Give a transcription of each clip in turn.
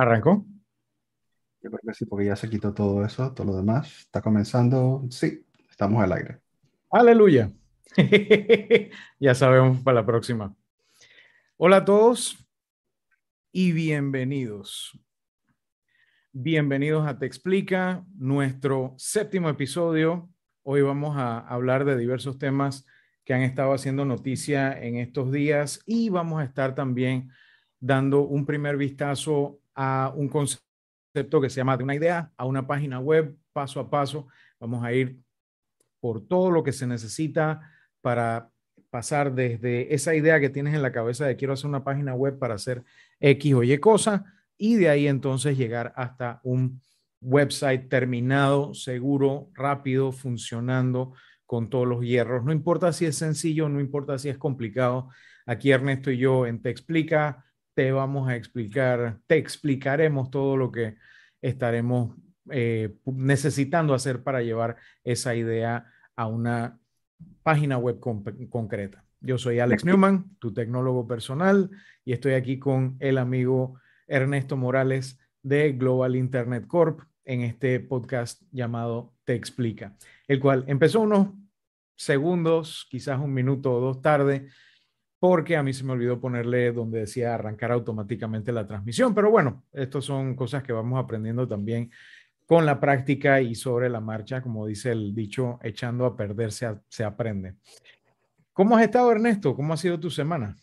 ¿Arrancó? Yo creo que sí, porque ya se quitó todo eso, todo lo demás. Está comenzando. Sí, estamos al aire. Aleluya. ya sabemos para la próxima. Hola a todos y bienvenidos. Bienvenidos a Te Explica, nuestro séptimo episodio. Hoy vamos a hablar de diversos temas que han estado haciendo noticia en estos días y vamos a estar también dando un primer vistazo a un concepto que se llama de una idea a una página web paso a paso. Vamos a ir por todo lo que se necesita para pasar desde esa idea que tienes en la cabeza de quiero hacer una página web para hacer X o Y cosa y de ahí entonces llegar hasta un website terminado, seguro, rápido, funcionando con todos los hierros. No importa si es sencillo, no importa si es complicado. Aquí Ernesto y yo en Te Explica te vamos a explicar, te explicaremos todo lo que estaremos eh, necesitando hacer para llevar esa idea a una página web concreta. Yo soy Alex Newman, tu tecnólogo personal, y estoy aquí con el amigo Ernesto Morales de Global Internet Corp en este podcast llamado Te Explica, el cual empezó unos segundos, quizás un minuto o dos tarde, porque a mí se me olvidó ponerle donde decía arrancar automáticamente la transmisión. Pero bueno, estas son cosas que vamos aprendiendo también con la práctica y sobre la marcha, como dice el dicho, echando a perder se, aprende. ¿Cómo has estado, Ernesto? ¿Cómo ha sido tu semana?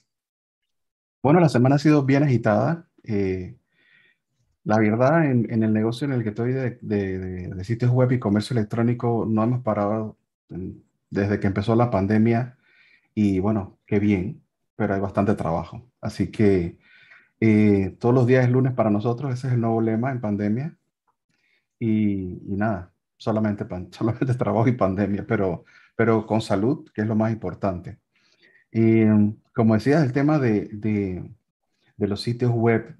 Bueno, la semana ha sido bien agitada. Eh, la verdad, en, el negocio en el que estoy de, sitios web y comercio electrónico, no hemos parado desde que empezó la pandemia. Y bueno, qué bien pero hay bastante trabajo. Así que eh, todos los días es lunes para nosotros, ese es el nuevo lema en pandemia. Y, nada, solamente, solamente trabajo y pandemia, pero, pero con salud, que es lo más importante. Y como decías, el tema de, de, de los sitios web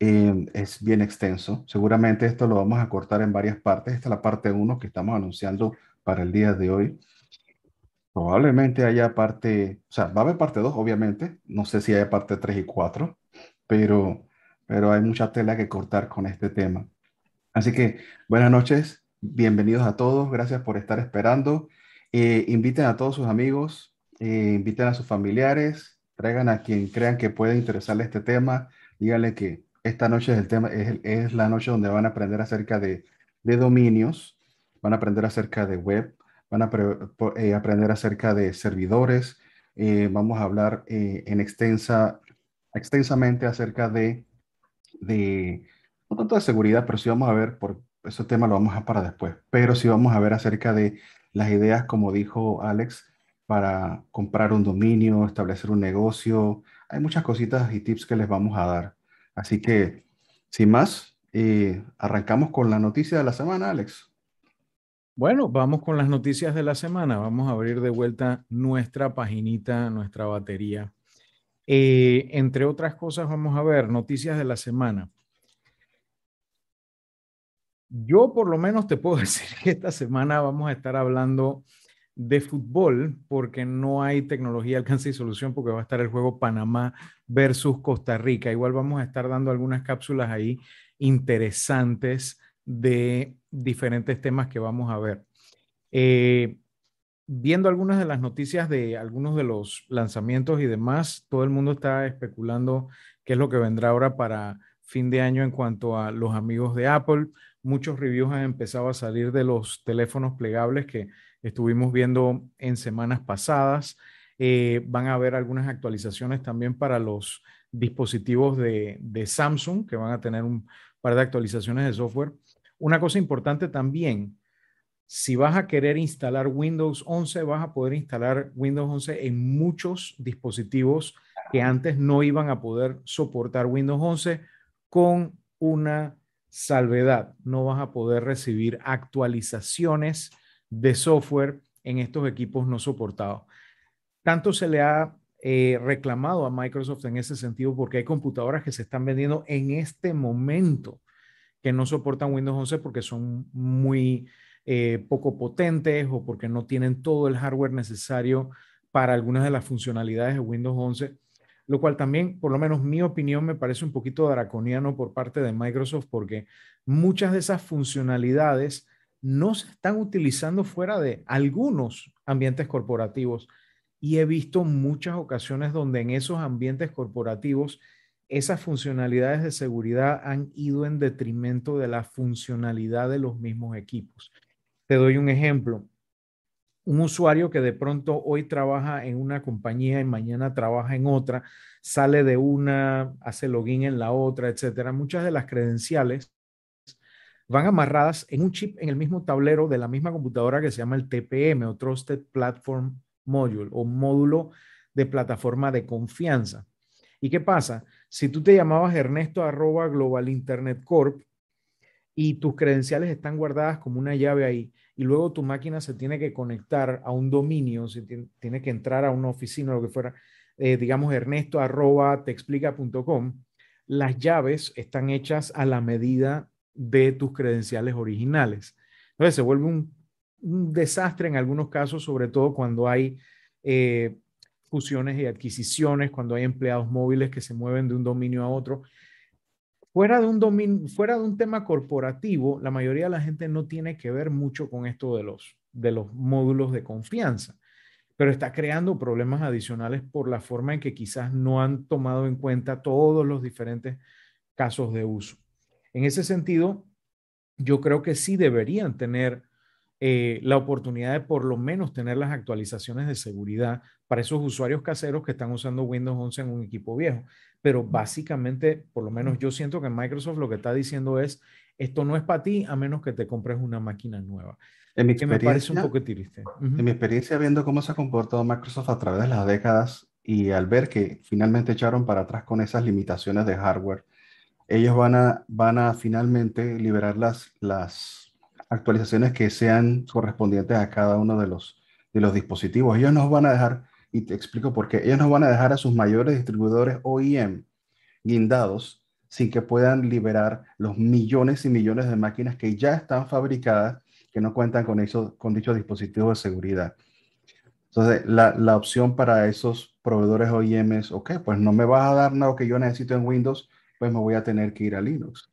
eh, es bien extenso. Seguramente esto lo vamos a cortar en varias partes. Esta es la parte 1 que estamos anunciando para el día de hoy. Probablemente haya parte, o sea, va a haber parte 2, obviamente. No sé si haya parte 3 y 4, pero, pero hay mucha tela que cortar con este tema. Así que buenas noches, bienvenidos a todos, gracias por estar esperando. Eh, inviten a todos sus amigos, eh, inviten a sus familiares, traigan a quien crean que puede interesarle este tema, díganle que esta noche es, el tema, es, la noche donde van a aprender acerca de dominios, van a aprender acerca de web, van a eh, aprender acerca de servidores, eh, vamos a hablar eh, en extensa, extensamente acerca de, de, no tanto de seguridad, pero sí vamos a ver, por ese tema lo vamos a para después, pero sí vamos a ver acerca de las ideas, como dijo Alex, para comprar un dominio, establecer un negocio. Hay muchas cositas y tips que les vamos a dar. Así que, sin más, arrancamos con la noticia de la semana, Alex. Bueno, vamos con las noticias de la semana. Vamos a abrir de vuelta nuestra paginita, nuestra batería. Eh, entre otras cosas, vamos a ver noticias de la semana. Yo por lo menos te puedo decir que esta semana vamos a estar hablando de fútbol porque no hay tecnología, alcance y solución porque va a estar el juego Panamá versus Costa Rica. Igual vamos a estar dando algunas cápsulas ahí interesantes de diferentes temas que vamos a ver. Eh, viendo algunas de las noticias de algunos de los lanzamientos y demás, todo el mundo está especulando qué es lo que vendrá ahora para fin de año en cuanto a los amigos de Apple. Muchos reviews han empezado a salir de los teléfonos plegables que estuvimos viendo en semanas pasadas. Eh, van a haber algunas actualizaciones también para los dispositivos de, de Samsung, que van a tener un par de actualizaciones de software. Una cosa importante también, si vas a querer instalar Windows 11, vas a poder instalar Windows 11 en muchos dispositivos que antes no iban a poder soportar Windows 11 con una salvedad. No vas a poder recibir actualizaciones de software en estos equipos no soportados. Tanto se le ha eh, reclamado a Microsoft en ese sentido porque hay computadoras que se están vendiendo en este momento que no soportan Windows 11 porque son muy eh, poco potentes o porque no tienen todo el hardware necesario para algunas de las funcionalidades de Windows 11, lo cual también, por lo menos mi opinión, me parece un poquito draconiano por parte de Microsoft porque muchas de esas funcionalidades no se están utilizando fuera de algunos ambientes corporativos. Y he visto muchas ocasiones donde en esos ambientes corporativos esas funcionalidades de seguridad han ido en detrimento de la funcionalidad de los mismos equipos. Te doy un ejemplo. Un usuario que de pronto hoy trabaja en una compañía y mañana trabaja en otra, sale de una, hace login en la otra, etcétera. Muchas de las credenciales van amarradas en un chip en el mismo tablero de la misma computadora que se llama el TPM o Trusted Platform Module o módulo de plataforma de confianza. ¿Y qué pasa? Si tú te llamabas Ernesto arroba Global Internet Corp y tus credenciales están guardadas como una llave ahí y luego tu máquina se tiene que conectar a un dominio, se tiene, que entrar a una oficina o lo que fuera, eh, digamos Ernesto arroba texplica.com, las llaves están hechas a la medida de tus credenciales originales. Entonces se vuelve un, desastre en algunos casos, sobre todo cuando hay eh, fusiones y adquisiciones, cuando hay empleados móviles que se mueven de un dominio a otro. Fuera de un dominio, fuera de un tema corporativo, la mayoría de la gente no tiene que ver mucho con esto de los, de los módulos de confianza, pero está creando problemas adicionales por la forma en que quizás no han tomado en cuenta todos los diferentes casos de uso. En ese sentido, yo creo que sí deberían tener eh, la oportunidad de por lo menos tener las actualizaciones de seguridad para esos usuarios caseros que están usando Windows 11 en un equipo viejo. Pero básicamente, por lo menos yo siento que Microsoft lo que está diciendo es, esto no es para ti a menos que te compres una máquina nueva. En mi experiencia, me parece un poco triste. En mi experiencia viendo cómo se ha comportado Microsoft a través de las décadas y al ver que finalmente echaron para atrás con esas limitaciones de hardware ellos van a, van a finalmente liberar las, las actualizaciones que sean correspondientes a cada uno de los, de los dispositivos. Ellos nos van a dejar, y te explico por qué, ellos nos van a dejar a sus mayores distribuidores OEM guindados sin que puedan liberar los millones y millones de máquinas que ya están fabricadas que no cuentan con, eso, con dichos dispositivos de seguridad. Entonces, la, la, opción para esos proveedores OEM es, ok, pues no me vas a dar nada que yo necesito en Windows, pues me voy a tener que ir a Linux.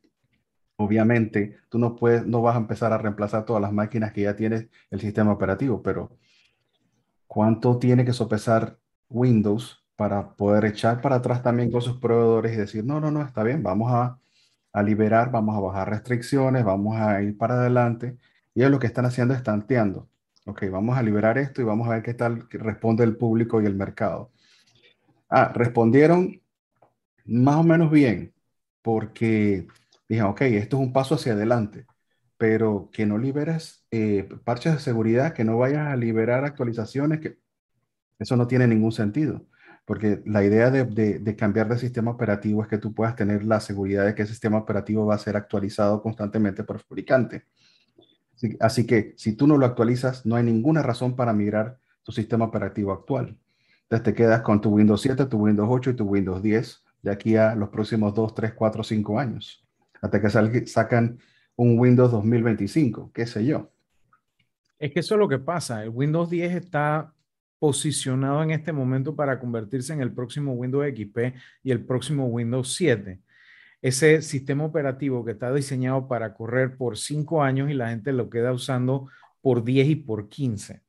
Obviamente, tú no, puedes, no vas a empezar a reemplazar todas las máquinas que ya tienes el sistema operativo, pero ¿cuánto tiene que sopesar Windows para poder echar para atrás también con sus proveedores y decir, no, no, no, está bien, vamos a, a liberar, vamos a bajar restricciones, vamos a ir para adelante. Y ellos lo que están haciendo es tanteando. Ok, vamos a liberar esto y vamos a ver qué tal responde el público y el mercado. Ah, respondieron más o menos bien porque dije, ok, esto es un paso hacia adelante, pero que no liberes eh, parches de seguridad, que no vayas a liberar actualizaciones, que eso no tiene ningún sentido, porque la idea de, de, cambiar de sistema operativo es que tú puedas tener la seguridad de que el sistema operativo va a ser actualizado constantemente por el fabricante. Así, así que si tú no lo actualizas, no hay ninguna razón para migrar tu sistema operativo actual. Entonces te quedas con tu Windows 7, tu Windows 8 y tu Windows 10 de aquí a los próximos 2, 3, 4, 5 años, hasta que sacan un Windows 2025, qué sé yo. Es que eso es lo que pasa. El Windows 10 está posicionado en este momento para convertirse en el próximo Windows XP y el próximo Windows 7. Ese sistema operativo que está diseñado para correr por 5 años y la gente lo queda usando por 10 y por 15.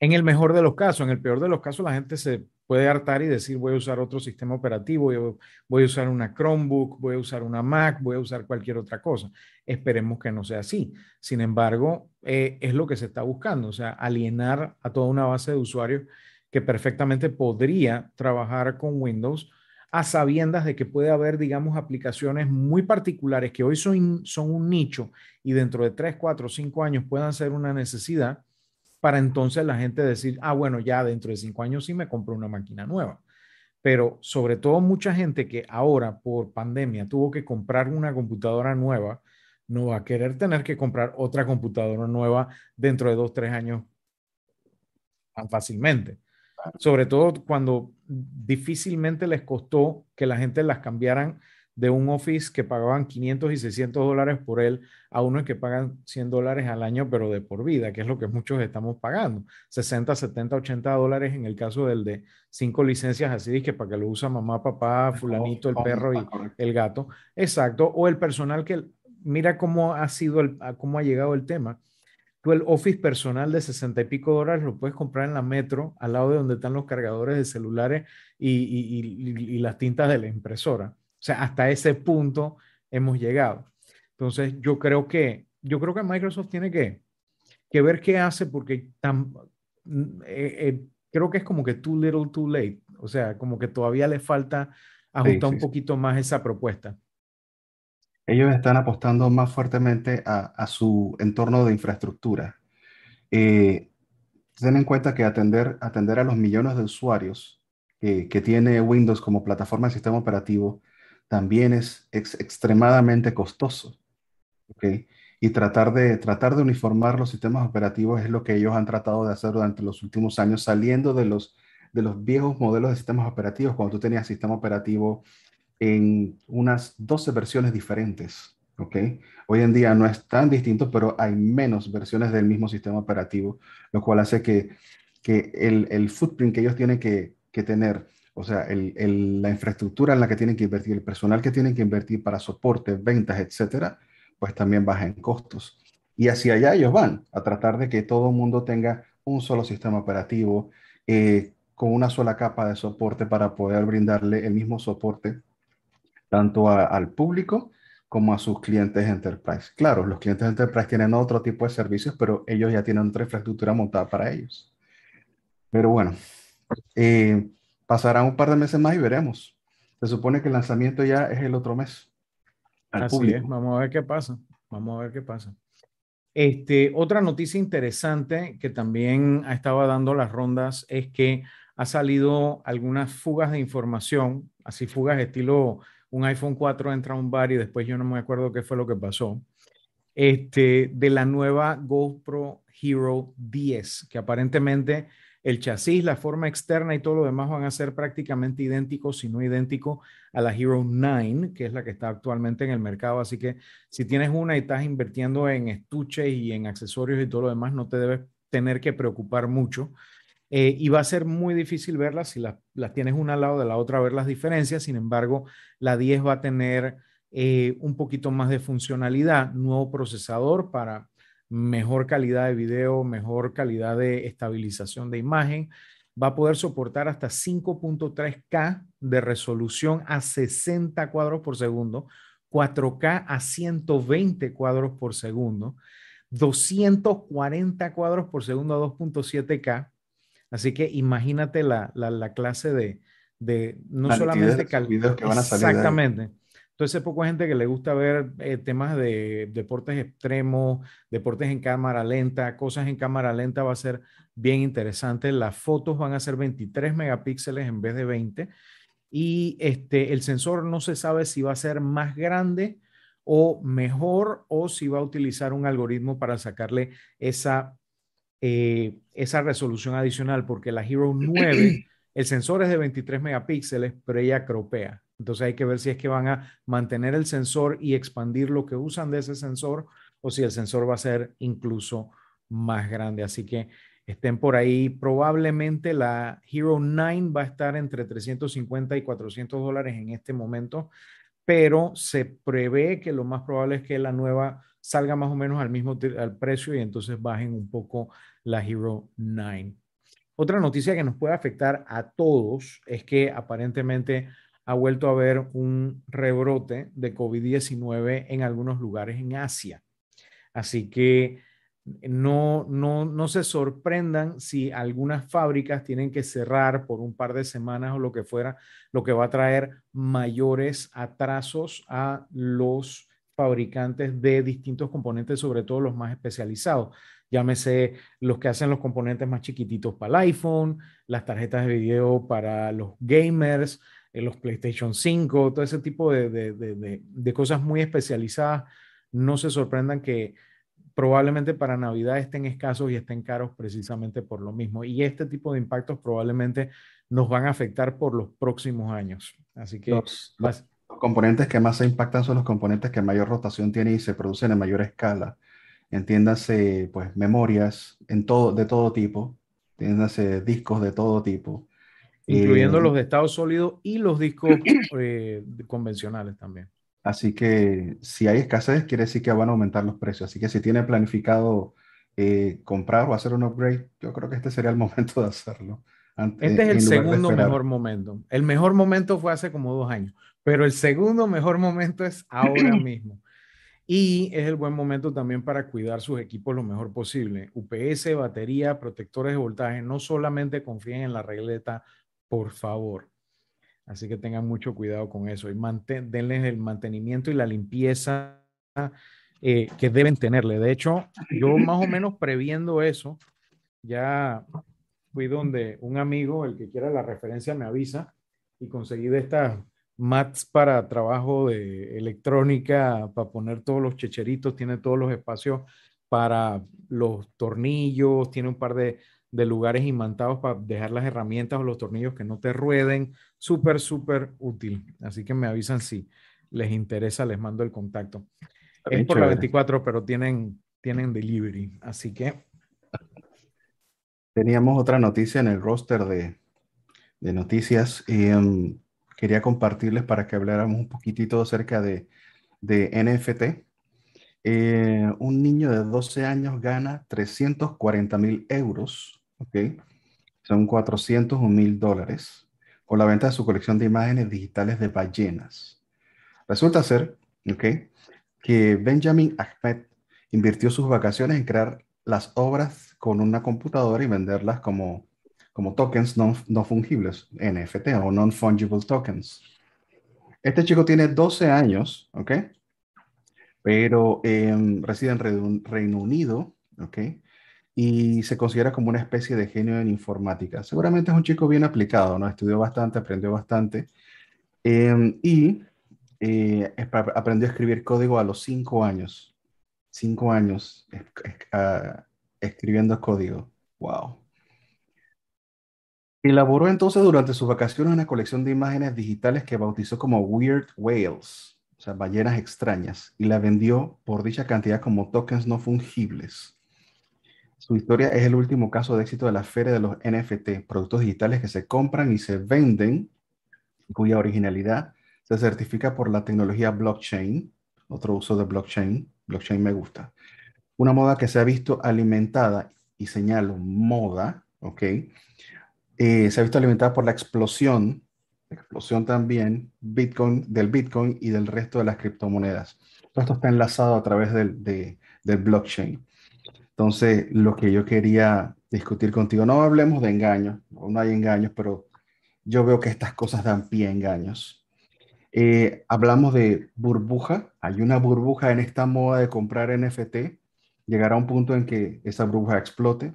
En el mejor de los casos, en el peor de los casos, la gente se puede hartar y decir voy a usar otro sistema operativo, voy a usar una Chromebook, voy a usar una Mac, voy a usar cualquier otra cosa. Esperemos que no sea así. Sin embargo, eh, es lo que se está buscando, o sea, alienar a toda una base de usuarios que perfectamente podría trabajar con Windows a sabiendas de que puede haber, digamos, aplicaciones muy particulares que hoy son, son un nicho y dentro de 3, 4, 5 años puedan ser una necesidad para entonces la gente decir, ah, bueno, ya dentro de cinco años sí me compro una máquina nueva. Pero sobre todo mucha gente que ahora por pandemia tuvo que comprar una computadora nueva, no va a querer tener que comprar otra computadora nueva dentro de dos, tres años tan fácilmente. Sobre todo cuando difícilmente les costó que la gente las cambiaran de un Office que pagaban 500 y 600 dólares por él a uno que pagan 100 dólares al año, pero de por vida, que es lo que muchos estamos pagando. 60, 70, 80 dólares en el caso del de cinco licencias así, que para que lo usa mamá, papá, fulanito, el perro y el gato. Exacto. O el personal que, mira cómo ha sido, el, cómo ha llegado el tema. Tú el Office personal de 60 y pico dólares lo puedes comprar en la metro, al lado de donde están los cargadores de celulares y, y las tintas de la impresora. O sea, hasta ese punto hemos llegado. Entonces, yo creo que, yo creo que Microsoft tiene que, que ver qué hace porque tan, mm, eh, eh, creo que es como que too little, too late. O sea, como que todavía le falta ajustar un poquito más esa propuesta. Ellos están apostando más fuertemente a, su entorno de infraestructura. Eh, ten en cuenta que atender, atender a los millones de usuarios que tiene Windows como plataforma de sistema operativo también es extremadamente costoso. ¿okay? Y tratar de, tratar de uniformar los sistemas operativos es lo que ellos han tratado de hacer durante los últimos años, saliendo de los, de los viejos modelos de sistemas operativos, cuando tú tenías sistema operativo en unas 12 versiones diferentes. ¿okay? Hoy en día no es tan distinto, pero hay menos versiones del mismo sistema operativo, lo cual hace que, que el, el footprint que ellos tienen que, que tener o sea, la infraestructura en la que tienen que invertir, el personal que tienen que invertir para soporte, ventas, etcétera, pues también baja en costos. Y hacia allá ellos van, a tratar de que todo el mundo tenga un solo sistema operativo eh, con una sola capa de soporte para poder brindarle el mismo soporte tanto al público como a sus clientes enterprise. Claro, los clientes enterprise tienen otro tipo de servicios, pero ellos ya tienen otra infraestructura montada para ellos. Pero bueno, eh, Pasará un par de meses más y veremos. Se supone que el lanzamiento ya es el otro mes. Así es, vamos a ver qué pasa. Vamos a ver qué pasa. Este, otra noticia interesante que también ha estado dando las rondas es que ha salido algunas fugas de información, así fugas estilo un iPhone 4 entra a un bar y después yo no me acuerdo qué fue lo que pasó, este, de la nueva GoPro Hero 10, que aparentemente el chasis, la forma externa y todo lo demás van a ser prácticamente idénticos, si no idénticos, a la Hero 9, que es la que está actualmente en el mercado. Así que si tienes una y estás invirtiendo en estuches y en accesorios y todo lo demás, no te debes tener que preocupar mucho. Eh, y va a ser muy difícil verlas si las, tienes una al lado de la otra, ver las diferencias. Sin embargo, la 10 va a tener eh, un poquito más de funcionalidad, nuevo procesador para mejor calidad de video, mejor calidad de estabilización de imagen. Va a poder soportar hasta 5.3K de resolución a 60 cuadros por segundo, 4K a 120 cuadros por segundo, 240 cuadros por segundo a 2.7K. Así que imagínate la, clase de, de no solamente calidad. Exactamente. Entonces, poco gente que le gusta ver eh, temas de deportes extremos, deportes en cámara lenta, cosas en cámara lenta, va a ser bien interesante. Las fotos van a ser 23 megapíxeles en vez de 20. Y este, el sensor no se sabe si va a ser más grande o mejor o si va a utilizar un algoritmo para sacarle esa, eh, esa resolución adicional, porque la Hero 9, el sensor es de 23 megapíxeles, pero ella cropea. Entonces hay que ver si es que van a mantener el sensor y expandir lo que usan de ese sensor o si el sensor va a ser incluso más grande. Así que estén por ahí. Probablemente la Hero 9 va a estar entre 350 y 400 dólares en este momento, pero se prevé que lo más probable es que la nueva salga más o menos al mismo al precio y entonces bajen un poco la Hero 9. Otra noticia que nos puede afectar a todos es que aparentemente ha vuelto a haber un rebrote de COVID-19 en algunos lugares en Asia. Así que no, no, no se sorprendan si algunas fábricas tienen que cerrar por un par de semanas o lo que fuera, lo que va a traer mayores atrasos a los fabricantes de distintos componentes, sobre todo los más especializados. Llámese los que hacen los componentes más chiquititos para el iPhone, las tarjetas de video para los gamers, los PlayStation 5, todo ese tipo de, cosas muy especializadas, no se sorprendan que probablemente para Navidad estén escasos y estén caros precisamente por lo mismo. Y este tipo de impactos probablemente nos van a afectar por los próximos años. Así que los, Los componentes que más se impactan son los componentes que mayor rotación tienen y se producen en mayor escala. Entiéndase, pues, memorias en todo, de todo tipo, entiéndase discos de todo tipo. Incluyendo eh, los de estado sólido y los discos eh, convencionales también. Así que si hay escasez, quiere decir que van a aumentar los precios. Así que si tiene planificado eh, comprar o hacer un upgrade, yo creo que este sería el momento de hacerlo. este es el segundo mejor momento. El mejor momento fue hace como dos años, pero el segundo mejor momento es ahora mismo. Y es el buen momento también para cuidar sus equipos lo mejor posible. UPS, batería, protectores de voltaje, no solamente confíen en la regleta, por favor. Así que tengan mucho cuidado con eso y denles el mantenimiento y la limpieza eh, que deben tenerle. De hecho, yo más o menos previendo eso, ya fui donde un amigo, el que quiera la referencia, me avisa y conseguí de estas mats para trabajo de electrónica, para poner todos los checheritos, tiene todos los espacios para los tornillos, tiene un par de, de lugares imantados para dejar las herramientas o los tornillos que no te rueden. Súper, súper útil. Así que me avisan si les interesa, les mando el contacto. es por la 24, pero tienen, tienen delivery. Así que. Teníamos otra noticia en el roster de, de noticias y um, quería compartirles para que habláramos un poquitito acerca de, de NFT. Eh, un niño de 12 años gana 340 mil euros, ¿ok? Son 400 mil dólares con la venta de su colección de imágenes digitales de ballenas. Resulta ser, ¿ok? Que Benjamin Ahmed invirtió sus vacaciones en crear las obras con una computadora y venderlas como, como tokens no, no fungibles, NFT o non-fungible tokens. Este chico tiene 12 años, ¿ok? Pero em, reside en Reino Unido, ¿ok? Y se considera como una especie de genio en informática. Seguramente es un chico bien aplicado, ¿no? Estudió bastante, aprendió bastante. Em, y eh, aprendió a escribir código a los cinco años. Cinco años ah, escribiendo código. ¡Wow! Elaboró entonces durante sus vacaciones una colección de imágenes digitales que bautizó como Weird Whales sea, ballenas extrañas, y la vendió por dicha cantidad como tokens no fungibles. Su historia es el último caso de éxito de la feria de los NFT, productos digitales que se compran y se venden, cuya originalidad se certifica por la tecnología blockchain, otro uso de blockchain, blockchain me gusta. Una moda que se ha visto alimentada, y señalo moda, ¿ok? Eh, se ha visto alimentada por la explosión explosión también Bitcoin, del Bitcoin y del resto de las criptomonedas. Todo esto está enlazado a través del, del blockchain. Entonces, lo que yo quería discutir contigo, no hablemos de engaños, no hay engaños, pero yo veo que estas cosas dan pie a engaños. Eh, hablamos de burbuja, hay una burbuja en esta moda de comprar NFT, llegará un punto en que esa burbuja explote.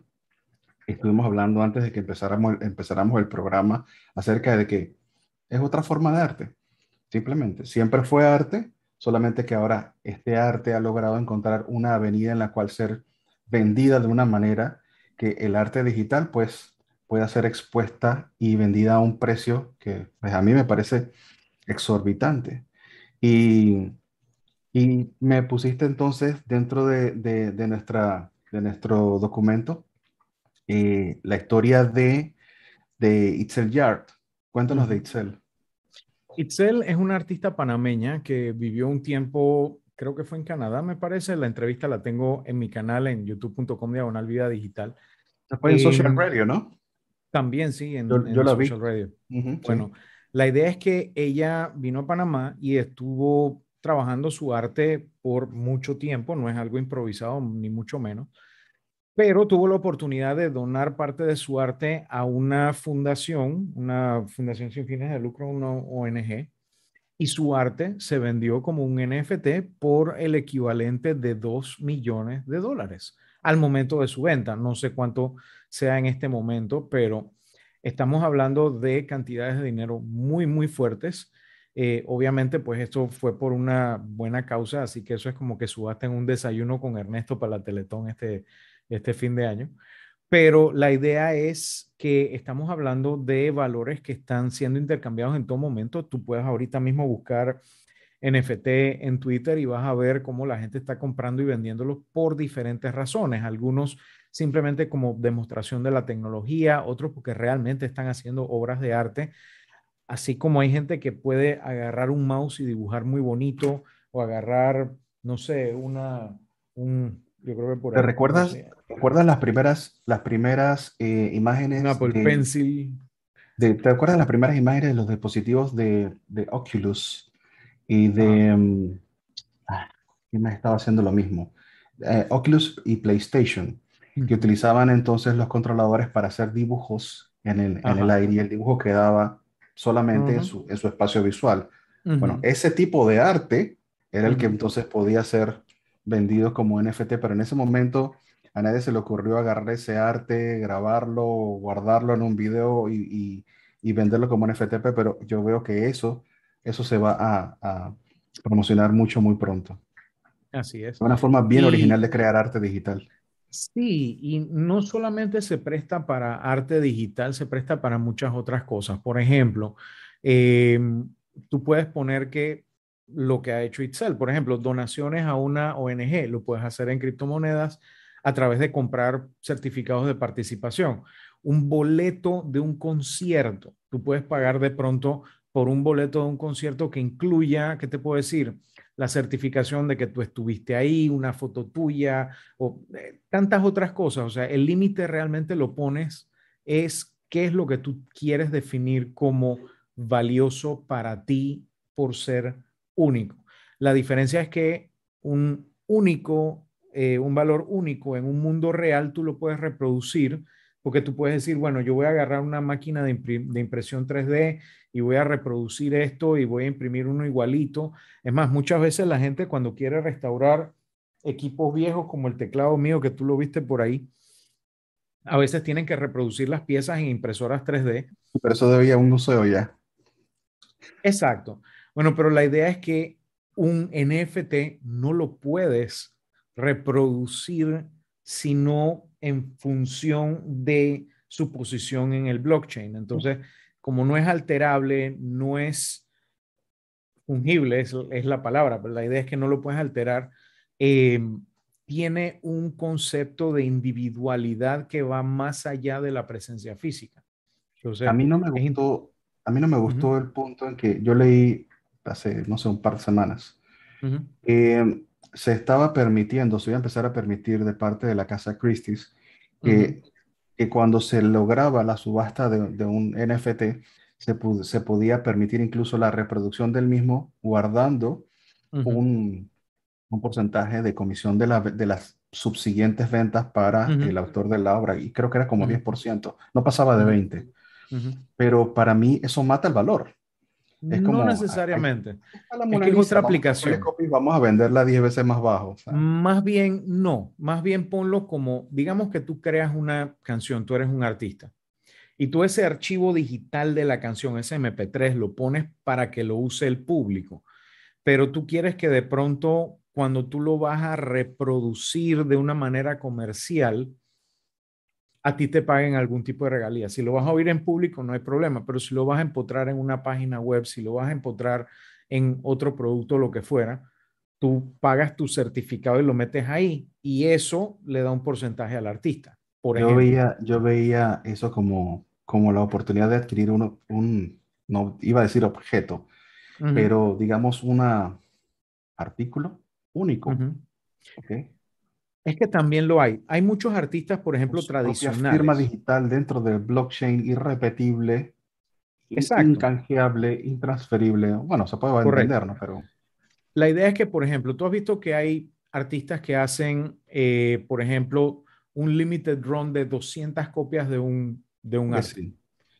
Estuvimos hablando antes de que empezáramos, empezáramos el programa acerca de que es otra forma de arte, simplemente. Siempre fue arte, solamente que ahora este arte ha logrado encontrar una avenida en la cual ser vendida de una manera que el arte digital pues pueda ser expuesta y vendida a un precio que pues, a mí me parece exorbitante. Y, y me pusiste entonces dentro de, de, nuestra, de nuestro documento eh, la historia de, de Itzel Yard. Cuéntanos de Itzel. Itzel es una artista panameña que vivió un tiempo, creo que fue en Canadá, me parece. La entrevista la tengo en mi canal en youtube.com diagonal vida digital. Fue en Social Radio, ¿no? También, sí, en, yo, la Social Radio. bueno, la idea es que ella vino a Panamá y estuvo trabajando su arte por mucho tiempo, no es algo improvisado, ni mucho menos pero tuvo la oportunidad de donar parte de su arte a una fundación, una fundación sin fines de lucro, una ONG, y su arte se vendió como un NFT por el equivalente de 2 millones de dólares al momento de su venta. No sé cuánto sea en este momento, pero estamos hablando de cantidades de dinero muy, muy fuertes. Eh, obviamente, pues esto fue por una buena causa, así que eso es como que subaste en un desayuno con Ernesto para la Teletón este, este fin de año. pero la idea es que estamos hablando de valores que están siendo intercambiados en todo momento. Tú puedes ahorita mismo buscar NFT en Twitter y vas a ver cómo la gente está comprando y vendiéndolos por diferentes razones. Algunos simplemente como demostración de la tecnología, otros porque realmente están haciendo obras de arte. Así como hay gente que puede agarrar un mouse y dibujar muy bonito o agarrar, no sé, una, un, yo creo que por ¿Te recuerdas, recuerdas las primeras, las primeras eh, imágenes? Apple Pencil. ¿Te acuerdas las primeras imágenes de los dispositivos de, de Oculus y de... Um, ¿Quién me estaba haciendo lo mismo? Eh, Oculus y PlayStation, que utilizaban entonces los controladores para hacer dibujos en el, en el aire y el dibujo quedaba solamente en, su, en, su, espacio visual. Bueno, ese tipo de arte era el que entonces podía ser vendido como NFT, pero en ese momento a nadie se le ocurrió agarrar ese arte, grabarlo, guardarlo en un video y, y, venderlo como NFT, pero yo veo que eso, eso se va a, a promocionar mucho muy pronto. Así es. Una forma bien original de crear arte digital. Sí, y no solamente se presta para arte digital, se presta para muchas otras cosas. Por ejemplo, em, tú puedes poner que lo que ha hecho Itzel. Por ejemplo, donaciones a una ONG, lo puedes hacer en criptomonedas a través de comprar certificados de participación. Un boleto de un concierto, tú puedes pagar de pronto por un boleto de un concierto que incluya, ¿qué te puedo decir? La certificación de que tú estuviste ahí, una foto tuya o eh, tantas otras cosas. O sea, el límite realmente lo pones es qué es lo que tú quieres definir como valioso para ti por ser único. La diferencia es que un único, eh, un valor único en un mundo real, tú lo puedes reproducir porque tú puedes decir, bueno, yo voy a agarrar una máquina de, impresión 3D y voy a reproducir esto y voy a imprimir uno igualito. Es más, muchas veces la gente cuando quiere restaurar equipos viejos como el teclado mío que tú lo viste por ahí, a veces tienen que reproducir las piezas en impresoras 3D. Pero eso debía un museo ya. Exacto. Bueno, pero la idea es que un NFT no lo puedes reproducir sino en función de su posición en el blockchain. Entonces, como no es alterable, no es fungible, es, la palabra, pero la idea es que no lo puedes alterar. Em, tiene un concepto de individualidad que va más allá de la presencia física. a mí no me gustó, a mí no me gustó el punto en que yo leí hace, no sé, un par de semanas, eh, se estaba permitiendo, se iba a empezar a permitir de parte de la casa Christie's, que, que cuando se lograba la subasta de, un NFT, se, se, podía permitir incluso la reproducción del mismo guardando un, un, porcentaje de comisión de, la, de, las subsiguientes ventas para el autor de la obra, y creo que era como 10%, no pasaba de 20%. Pero para mí eso mata el valor no necesariamente. es que es otra aplicación. Vamos a venderla 10 veces más bajo. Más bien, no. Más bien ponlo como, digamos que tú creas una canción, tú eres un artista. Y tú ese archivo digital de la canción, ese MP3, lo pones para que lo use el público. Pero tú quieres que de pronto, cuando tú lo vas a reproducir de una manera comercial, a ti te paguen algún tipo de regalía. Si lo vas a oír en público, no hay problema, pero si lo vas a empotrar en una página web, si lo vas a empotrar en otro producto, lo que fuera, tú pagas tu certificado y lo metes ahí y eso le da un porcentaje al artista. Por yo, veía, yo veía eso como, como la oportunidad de adquirir uno, un, no iba a decir objeto, pero digamos un artículo único. Es que también lo hay. Hay muchos artistas, por ejemplo, tradicionales. firma digital dentro del blockchain irrepetible, incanjeable, intransferible. Bueno, se puede entender, ¿no? Pero... La idea es que, por ejemplo, tú has visto que hay artistas que hacen, eh, por ejemplo, un limited run de 200 copias de un, de un arte.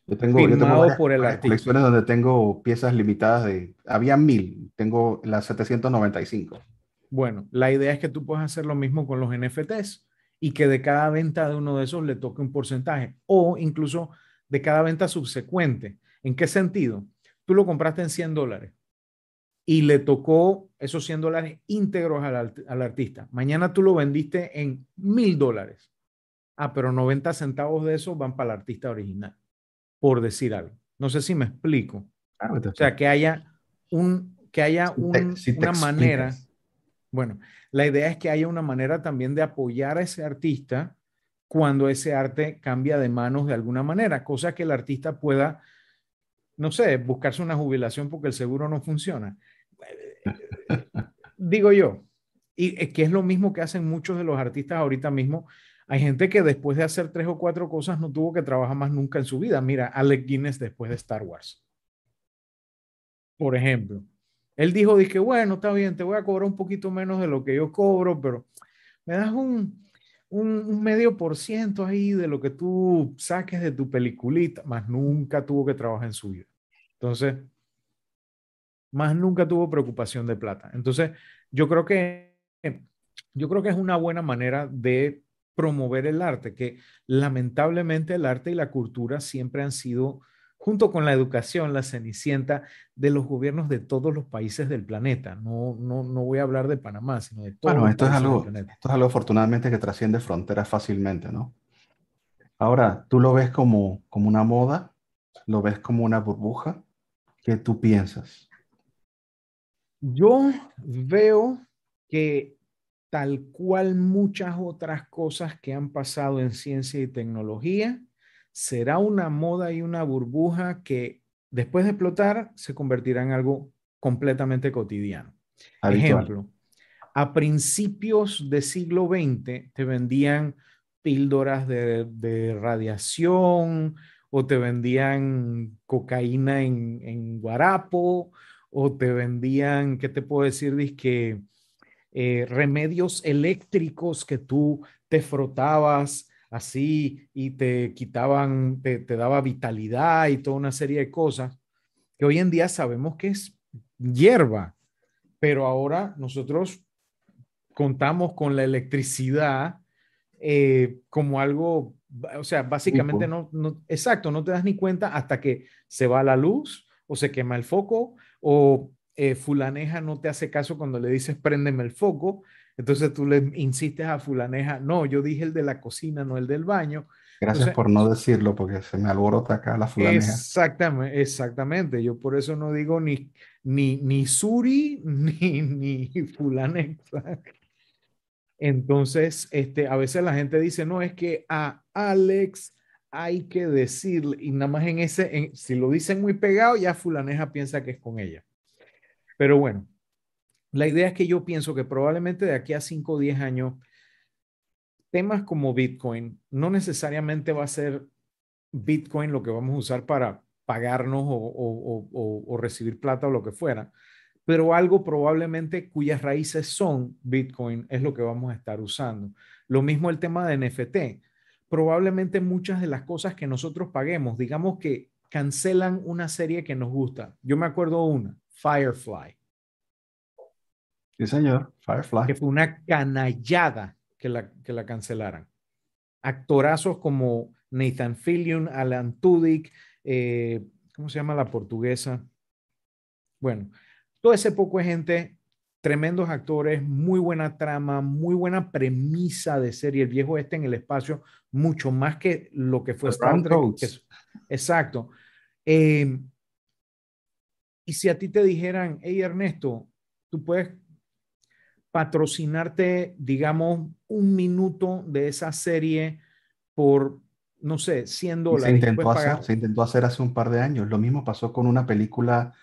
Yo tengo, firmado por el artista. colecciones donde tengo piezas limitadas de, había mil, tengo las 795. Bueno, la idea es que tú puedas hacer lo mismo con los NFTs y que de cada venta de uno de esos le toque un porcentaje o incluso de cada venta subsecuente. ¿En qué sentido? Tú lo compraste en 100 dólares y le tocó esos 100 dólares íntegros al, artista. Mañana tú lo vendiste en 1000 dólares. Ah, pero 90 centavos de eso van para el artista original, por decir algo. No sé si me explico. o sea, que haya un, que haya una manera. Bueno, la idea es que haya una manera también de apoyar a ese artista cuando ese arte cambia de manos de alguna manera, cosa que el artista pueda, no sé, buscarse una jubilación porque el seguro no funciona. Digo yo, y que es lo mismo que hacen muchos de los artistas ahorita mismo. Hay gente que después de hacer tres o cuatro cosas no tuvo que trabajar más nunca en su vida. Mira, Alec Guinness después de Star Wars. Por ejemplo, él dijo, dije, bueno, está bien, te voy a cobrar un poquito menos de lo que yo cobro, pero me das un, medio por ciento ahí de lo que tú saques de tu peliculita, más nunca tuvo que trabajar en su vida. Entonces, más nunca tuvo preocupación de plata. Entonces, yo creo que, yo creo que es una buena manera de promover el arte, que lamentablemente el arte y la cultura siempre han sido junto con la educación, la cenicienta de los gobiernos de todos los países del planeta. No, no, no voy a hablar de Panamá, sino de todos bueno, esto es algo, Esto es algo afortunadamente que trasciende fronteras fácilmente, ¿no? Ahora, ¿tú lo ves como, como una moda? ¿Lo ves como una burbuja? ¿Qué tú piensas? Yo veo que tal cual muchas otras cosas que han pasado en ciencia y tecnología, será una moda y una burbuja que después de explotar se convertirá en algo completamente cotidiano. Ejemplo, a principios del siglo XX te vendían píldoras de, radiación o te vendían cocaína en, guarapo o te vendían, ¿qué te puedo decir? que eh, remedios eléctricos que tú te frotabas así y te quitaban, te, daba vitalidad y toda una serie de cosas que hoy en día sabemos que es hierba, pero ahora nosotros contamos con la electricidad eh, como algo, o sea, básicamente no, no, exacto, no te das ni cuenta hasta que se va la luz o se quema el foco o eh, fulaneja no te hace caso cuando le dices préndeme el foco entonces tú le insistes a fulaneja, no, yo dije el de la cocina, no el del baño. Gracias por no decirlo, porque se me alborota acá la fulaneja. Exactamente, exactamente. Yo por eso no digo ni, ni, ni Suri ni, ni fulaneja. Entonces, este, a veces la gente dice, no, es que a Alex hay que decirle, y nada más en ese, si lo dicen muy pegado, ya fulaneja piensa que es con ella. Pero bueno, la idea es que yo pienso que probablemente de aquí a 5 o 10 años, temas como Bitcoin, no necesariamente va a ser Bitcoin lo que vamos a usar para pagarnos o, recibir plata o lo que fuera, pero algo probablemente cuyas raíces son Bitcoin es lo que vamos a estar usando. Lo mismo el tema de NFT. Probablemente muchas de las cosas que nosotros paguemos, digamos que cancelan una serie que nos gusta. Yo me acuerdo una, Firefly. Sí, señor, Firefly. Que fue una canallada que la, que la cancelaran. Actorazos como Nathan Fillion, Alan Tudyk, eh, ¿cómo se llama la portuguesa? Bueno, todo ese poco de gente, tremendos actores, muy buena trama, muy buena premisa de serie. El viejo este en el espacio, mucho más que lo que fue Star Trek. exacto. Eh, y si a ti te dijeran, hey Ernesto, tú puedes patrocinarte, digamos, un minuto de esa serie por, no sé, 100 dólares. Se intentó, hacer, se intentó hacer hace un par de años. Lo mismo pasó con una película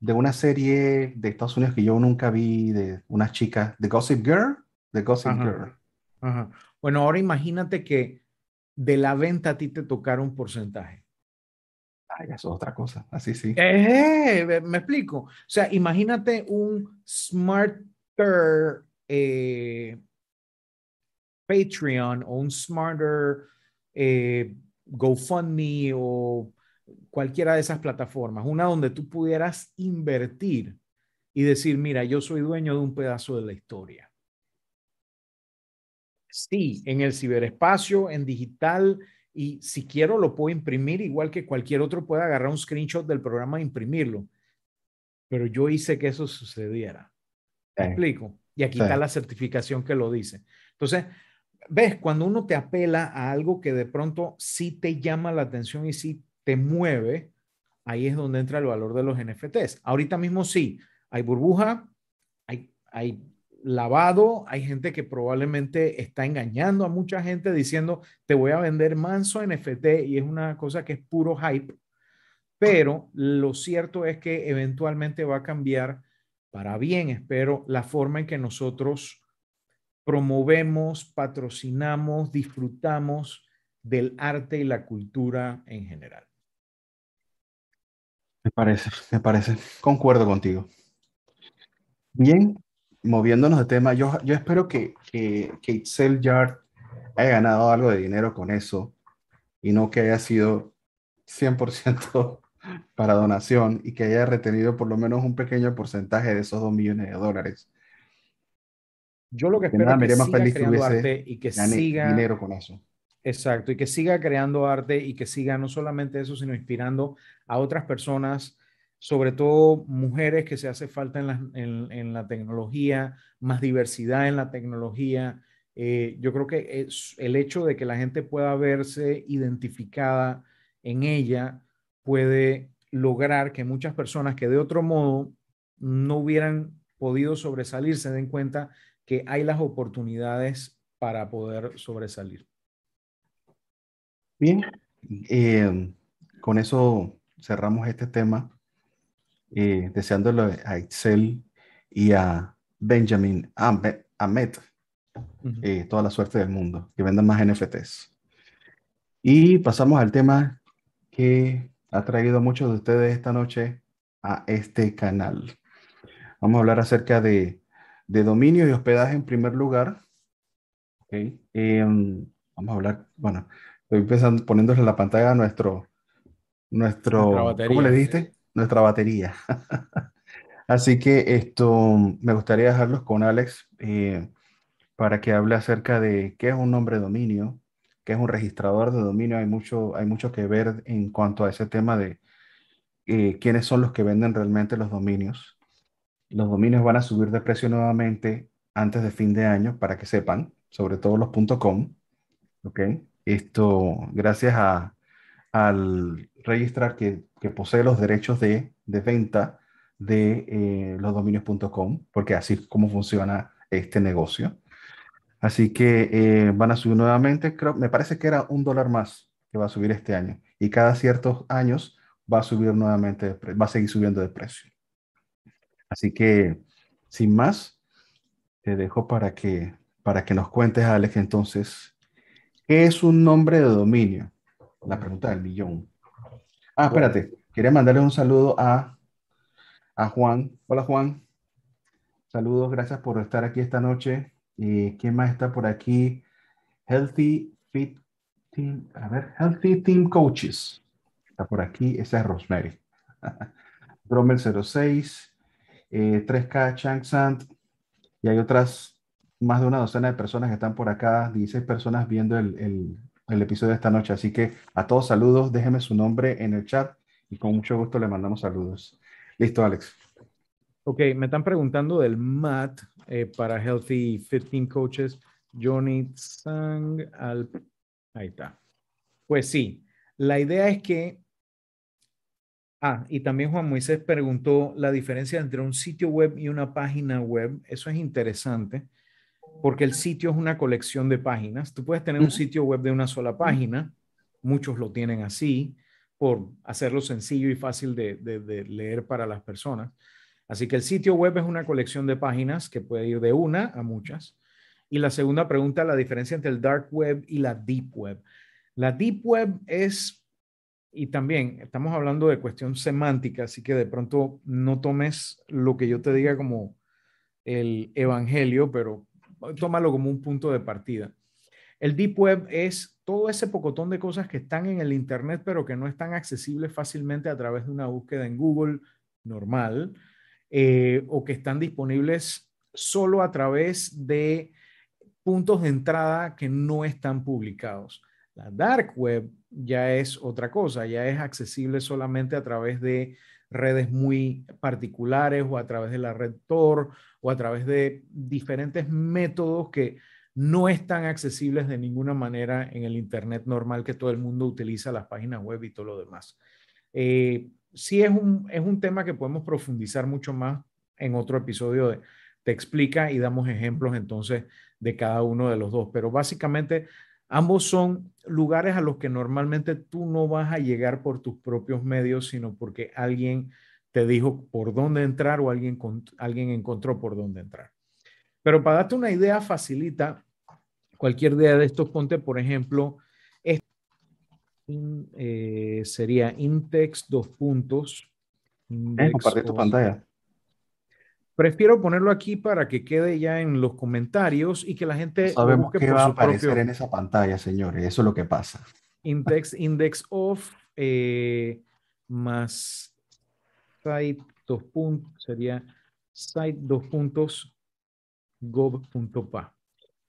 de una serie de Estados Unidos que yo nunca vi, de una chica, The Gossip Girl. The Gossip Girl. Bueno, ahora imagínate que de la venta a ti te tocara un porcentaje. Ay, eso es otra cosa. Así sí. Eh, me explico. O sea, imagínate un smart eh, Patreon o un smarter eh, GoFundMe o cualquiera de esas plataformas, una donde tú pudieras invertir y decir, mira, yo soy dueño de un pedazo de la historia. Sí, en el ciberespacio, en digital, y si quiero lo puedo imprimir igual que cualquier otro puede agarrar un screenshot del programa e imprimirlo. Pero yo hice que eso sucediera explico? Y aquí está la certificación que lo dice. Entonces, ves, cuando uno te apela a algo que de pronto sí te llama la atención y sí te mueve, ahí es donde entra el valor de los NFTs. Ahorita mismo sí, hay burbuja, hay, hay lavado, hay gente que probablemente está engañando a mucha gente diciendo, te voy a vender manso NFT y es una cosa que es puro hype, pero lo cierto es que eventualmente va a cambiar para bien, espero, la forma en que nosotros promovemos, patrocinamos, disfrutamos del arte y la cultura en general. Me parece, me parece. Concuerdo contigo. Bien, moviéndonos de tema, yo, espero que, que, Yard haya ganado algo de dinero con eso y no que haya sido 100% para donación y que haya retenido por lo menos un pequeño porcentaje de esos 2 millones de dólares. Yo lo que espero es que siga creando arte y que siga dinero con eso. Exacto, y que siga creando arte y que siga no solamente eso, sino inspirando a otras personas sobre todo mujeres que se hace falta en la, tecnología, más diversidad en la tecnología. Eh, yo creo que es el hecho de que la gente pueda verse identificada en ella puede lograr que muchas personas que de otro modo no hubieran podido sobresalir se den cuenta que hay las oportunidades para poder sobresalir. Bien, eh, con eso cerramos este tema eh, deseándole a Excel y a Benjamin Ahmed eh, toda la suerte del mundo, que vendan más NFTs. Y pasamos al tema que ha traído a muchos de ustedes esta noche a este canal. Vamos a hablar acerca de, de dominio y hospedaje en primer lugar. Okay. Em, vamos a hablar, bueno, estoy empezando poniéndole en la pantalla a nuestro, nuestro, ¿cómo le diste? nuestra batería. Así que esto me gustaría dejarlos con Alex eh, para que hable acerca de qué es un nombre dominio, qué es un registrador de dominio. Hay mucho, hay mucho que ver en cuanto a ese tema de eh, quiénes son los que venden realmente los dominios. Los dominios van a subir de precio nuevamente antes de fin de año, para que sepan, sobre todo los .com. ¿ok? Esto, gracias al registrar que, posee los derechos de, venta de eh, los dominios.com, porque así es como funciona este negocio. Así que eh, van a subir nuevamente, creo, me parece que era un dólar más que va a subir este año. Y cada ciertos años va a subir nuevamente, va a seguir subiendo de precio. Así que, sin más, te dejo para que, para que nos cuentes, Alex, entonces, ¿qué es un nombre de dominio? La pregunta del millón. Ah, espérate. Quería mandarle un saludo a, a Juan. Hola, Juan. Saludos, gracias por estar aquí esta noche. ¿Y ¿Quién más está por aquí? Healthy Fit Team. A ver, Healthy Team Coaches. Está por aquí. Esa es Rosemary. Bromel 06. 3K Chang Sant. Y hay otras, más de una docena de personas que están por acá. 16 personas viendo el, el episodio de esta noche. Así que a todos saludos, déjeme su nombre en el chat y con mucho gusto le mandamos saludos. Listo, Alex. Ok, me están preguntando del MAT eh, para Healthy Fitting Coaches. Johnny Sang al... Ahí está. Pues sí, la idea es que... Ah, y también Juan Moisés preguntó la diferencia entre un sitio web y una página web. Eso es interesante porque el sitio es una colección de páginas. Tú puedes tener un sitio web de una sola página, muchos lo tienen así, por hacerlo sencillo y fácil de, leer para las personas. Así que el sitio web es una colección de páginas que puede ir de una a muchas. Y la segunda pregunta, la diferencia entre el dark web y la deep web. La deep web es, y también estamos hablando de cuestión semántica, así que de pronto no tomes lo que yo te diga como el evangelio, pero tómalo como un punto de partida. El Deep Web es todo ese pocotón de cosas que están en el Internet, pero que no están accesibles fácilmente a través de una búsqueda en Google normal, eh, o que están disponibles solo a través de puntos de entrada que no están publicados. La Dark Web ya es otra cosa, ya es accesible solamente a través de redes muy particulares o a través de la red Tor o a través de diferentes métodos que no están accesibles de ninguna manera en el Internet normal que todo el mundo utiliza, las páginas web y todo lo demás. Eh, sí es un, es un tema que podemos profundizar mucho más en otro episodio Te explica y damos ejemplos entonces de cada uno de los dos, pero básicamente ambos son lugares a los que normalmente tú no vas a llegar por tus propios medios, sino porque alguien te dijo por dónde entrar o alguien, alguien encontró por dónde entrar. Pero para darte una idea facilita, cualquier idea de estos, ponte, por ejemplo, sería Intex dos puntos. Compartir tu pantalla. Prefiero ponerlo aquí para que quede ya en los comentarios y que la gente sabemos qué va a aparecer en esa pantalla, señores. Eso es lo que pasa. Index, index of eh, más site dos puntos sería site dos puntos gov.pa.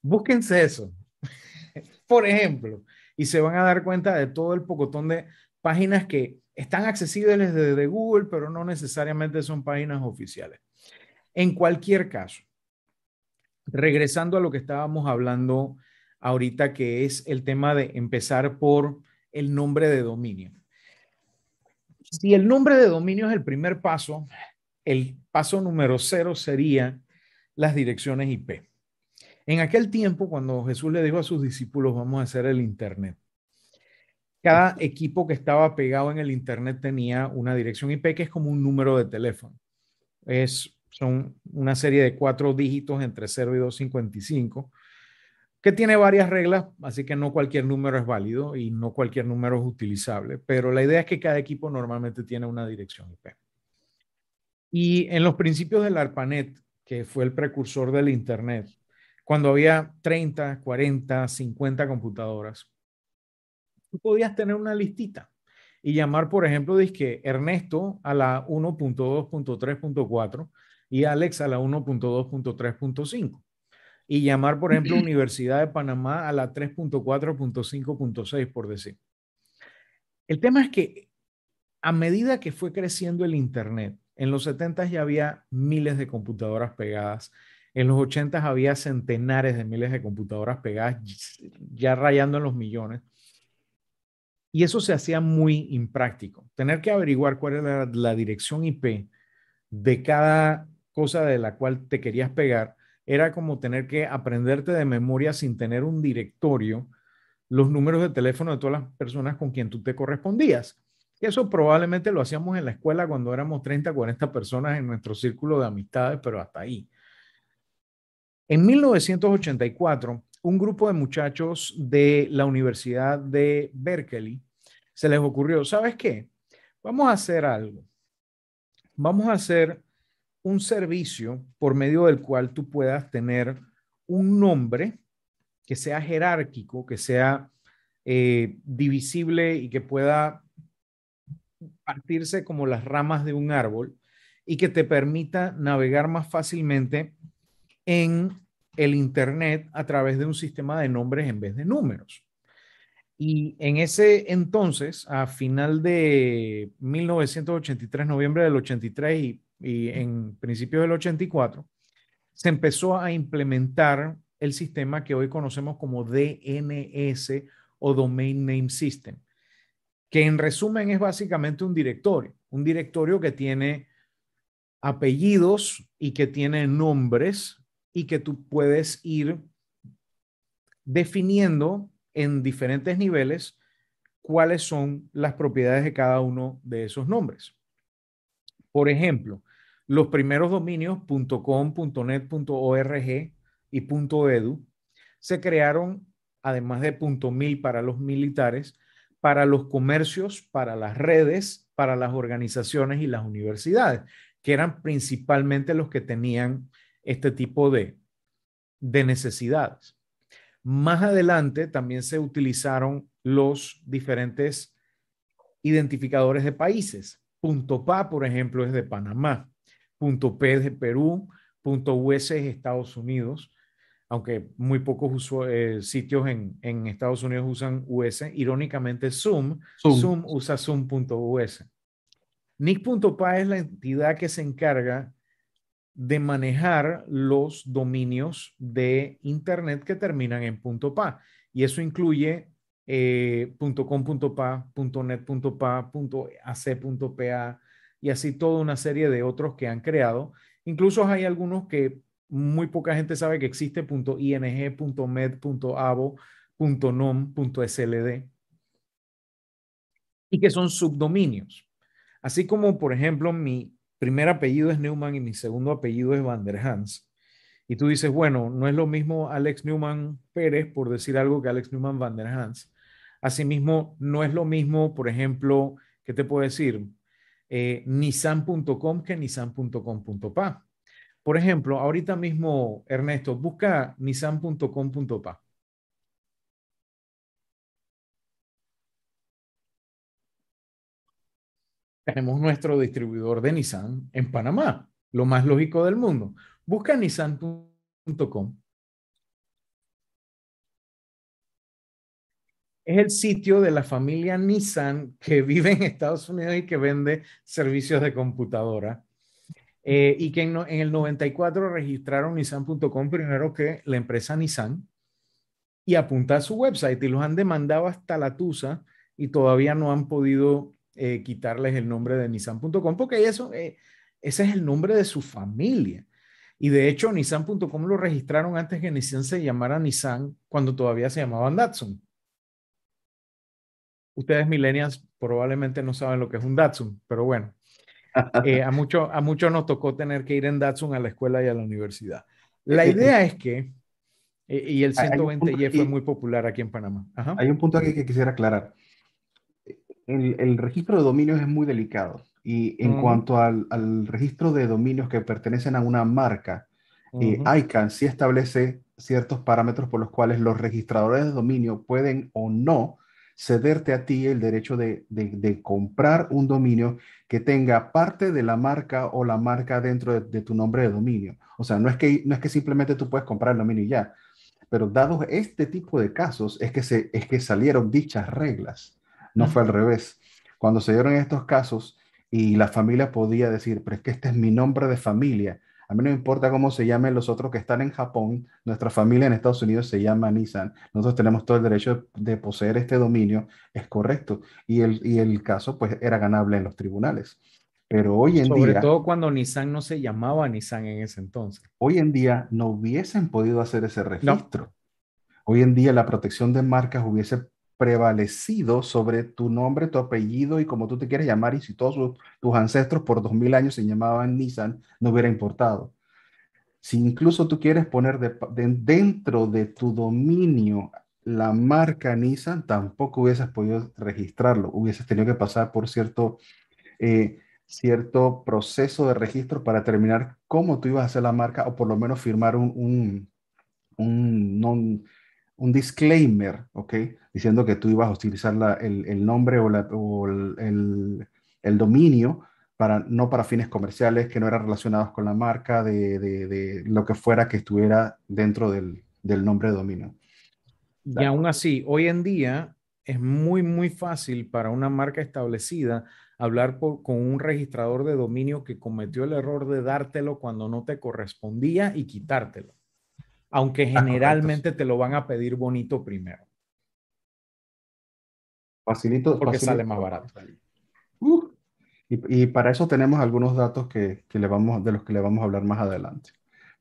Búsquense eso, por ejemplo, y se van a dar cuenta de todo el pocotón de páginas que están accesibles desde Google, pero no necesariamente son páginas oficiales. En cualquier caso, regresando a lo que estábamos hablando ahorita, que es el tema de empezar por el nombre de dominio. Si el nombre de dominio es el primer paso, el paso número cero sería las direcciones IP. En aquel tiempo, cuando Jesús le dijo a sus discípulos, vamos a hacer el Internet, cada equipo que estaba pegado en el Internet tenía una dirección IP que es como un número de teléfono. Es, son una serie de cuatro dígitos entre 0 y 255, que tiene varias reglas, así que no cualquier número es válido y no cualquier número es utilizable, pero la idea es que cada equipo normalmente tiene una dirección IP. Y en los principios del ARPANET, que fue el precursor del Internet, cuando había 30, 40, 50 computadoras, tú podías tener una listita y llamar, por ejemplo, disque Ernesto a la 1.2.3.4 y Alex a la 1.2.3.5. Y llamar, por ejemplo, Universidad de Panamá a la 3.4.5.6, por decir. El tema es que a medida que fue creciendo el Internet, en los 70 ya había miles de computadoras pegadas en los 80 había centenares de miles de computadoras pegadas, ya rayando en los millones. Y eso se hacía muy impráctico. Tener que averiguar cuál era la dirección IP de cada cosa de la cual te querías pegar era como tener que aprenderte de memoria sin tener un directorio los números de teléfono de todas las personas con quien tú te correspondías. Eso probablemente lo hacíamos en la escuela cuando éramos 30, 40 personas en nuestro círculo de amistades, pero hasta ahí. En 1984, un grupo de muchachos de la Universidad de Berkeley se les ocurrió, ¿sabes qué? Vamos a hacer algo. Vamos a hacer un servicio por medio del cual tú puedas tener un nombre que sea jerárquico, que sea eh, divisible y que pueda partirse como las ramas de un árbol y que te permita navegar más fácilmente en el Internet a través de un sistema de nombres en vez de números. Y en ese entonces, a final de 1983, noviembre del 83 y, y en principios del 84, se empezó a implementar el sistema que hoy conocemos como DNS o Domain Name System, que en resumen es básicamente un directorio, un directorio que tiene apellidos y que tiene nombres y que tú puedes ir definiendo en diferentes niveles cuáles son las propiedades de cada uno de esos nombres. Por ejemplo, los primeros dominios .com, .net, .org y .edu se crearon, además de .mil para los militares, para los comercios, para las redes, para las organizaciones y las universidades, que eran principalmente los que tenían este tipo de, de necesidades. Más adelante también se utilizaron los diferentes identificadores de países. Punto PA, por ejemplo, es de Panamá. Punto P es de Perú. Punto US es Estados Unidos, aunque muy pocos eh, sitios en, en, Estados Unidos usan US. Irónicamente, Zoom, Zoom, Zoom usa Zoom.us. NIC.pa es la entidad que se encarga de manejar los dominios de Internet que terminan en .pa. Y eso incluye eh, .com.pa, .net.pa, .ac.pa y así toda una serie de otros que han creado. Incluso hay algunos que muy poca gente sabe que existe .ing, .med, .avo, .nom, .sld y que son subdominios. Así como, por ejemplo, mi primer apellido es Newman y mi segundo apellido es Van der Hans. Y tú dices, bueno, no es lo mismo Alex Newman Pérez, por decir algo, que Alex Newman Van der Hans. Asimismo, no es lo mismo, por ejemplo, ¿qué te puedo decir? Eh, nissan.com que nissan.com.pa. Por ejemplo, ahorita mismo, Ernesto, busca nissan.com.pa. Tenemos nuestro distribuidor de Nissan en Panamá, lo más lógico del mundo. Busca nissan.com es el sitio de la familia Nissan que vive en Estados Unidos y que vende servicios de computadora. Eh, y que en, el 94 registraron nissan.com primero que la empresa Nissan y apunta a su website y los han demandado hasta la tusa y todavía no han podido eh, quitarles el nombre de nissan.com porque eso, eh, ese es el nombre de su familia. Y de hecho, nissan.com lo registraron antes que Nissan se llamara Nissan cuando todavía se llamaban Datsun. Ustedes millennials probablemente no saben lo que es un Datsun, pero bueno, eh, a muchos a muchos nos tocó tener que ir en Datsun a la escuela y a la universidad. La idea es que, y el 120Y fue muy popular aquí en Panamá. Hay un punto aquí que quisiera aclarar. El, registro de dominios es muy delicado. Y en cuanto al, registro de dominios que pertenecen a una marca, eh, ICANN sí establece ciertos parámetros por los cuales los registradores de dominio pueden o no cederte a ti el derecho de, comprar un dominio que tenga parte de la marca o la marca dentro de, tu nombre de dominio. O sea, no es, que, no es que simplemente tú puedes comprar el dominio y ya, pero dado este tipo de casos es que, se, es que salieron dichas reglas, no fue al revés. Cuando se dieron estos casos y la familia podía decir, pero es que este es mi nombre de familia, a mí no me importa cómo se llamen los otros que están en Japón. Nuestra familia en Estados Unidos se llama Nissan. Nosotros tenemos todo el derecho de poseer este dominio. Es correcto. Y el, y el caso pues era ganable en los tribunales. Pero hoy en día... Sobre todo cuando Nissan no se llamaba Nissan en ese entonces. Hoy en día no hubiesen podido hacer ese registro. Hoy en día la protección de marcas hubiese prevalecido sobre tu nombre, tu apellido y como tú te quieres llamar, y si todos tus ancestros por dos mil años se llamaban Nissan, no hubiera importado. Si incluso tú quieres poner dentro de tu dominio la marca Nissan, tampoco hubieses podido registrarlo, hubieses tenido que pasar por cierto, eh, cierto proceso de registro para determinar cómo tú ibas a hacer la marca o por lo menos firmar un, un, un un disclaimer, ¿ok? Diciendo que tú ibas a utilizar el, nombre o, el, dominio para, no para fines comerciales, que no eran relacionados con la marca, de, lo que fuera que estuviera dentro del, nombre de dominio. Y aún así, hoy en día es muy, muy fácil para una marca establecida hablar con un registrador de dominio que cometió el error de dártelo cuando no te correspondía y quitártelo aunque generalmente te lo van a pedir bonito primero. Facilito. Porque sale más barato. Uh, y, para eso tenemos algunos datos que, le vamos, de los que le vamos a hablar más adelante.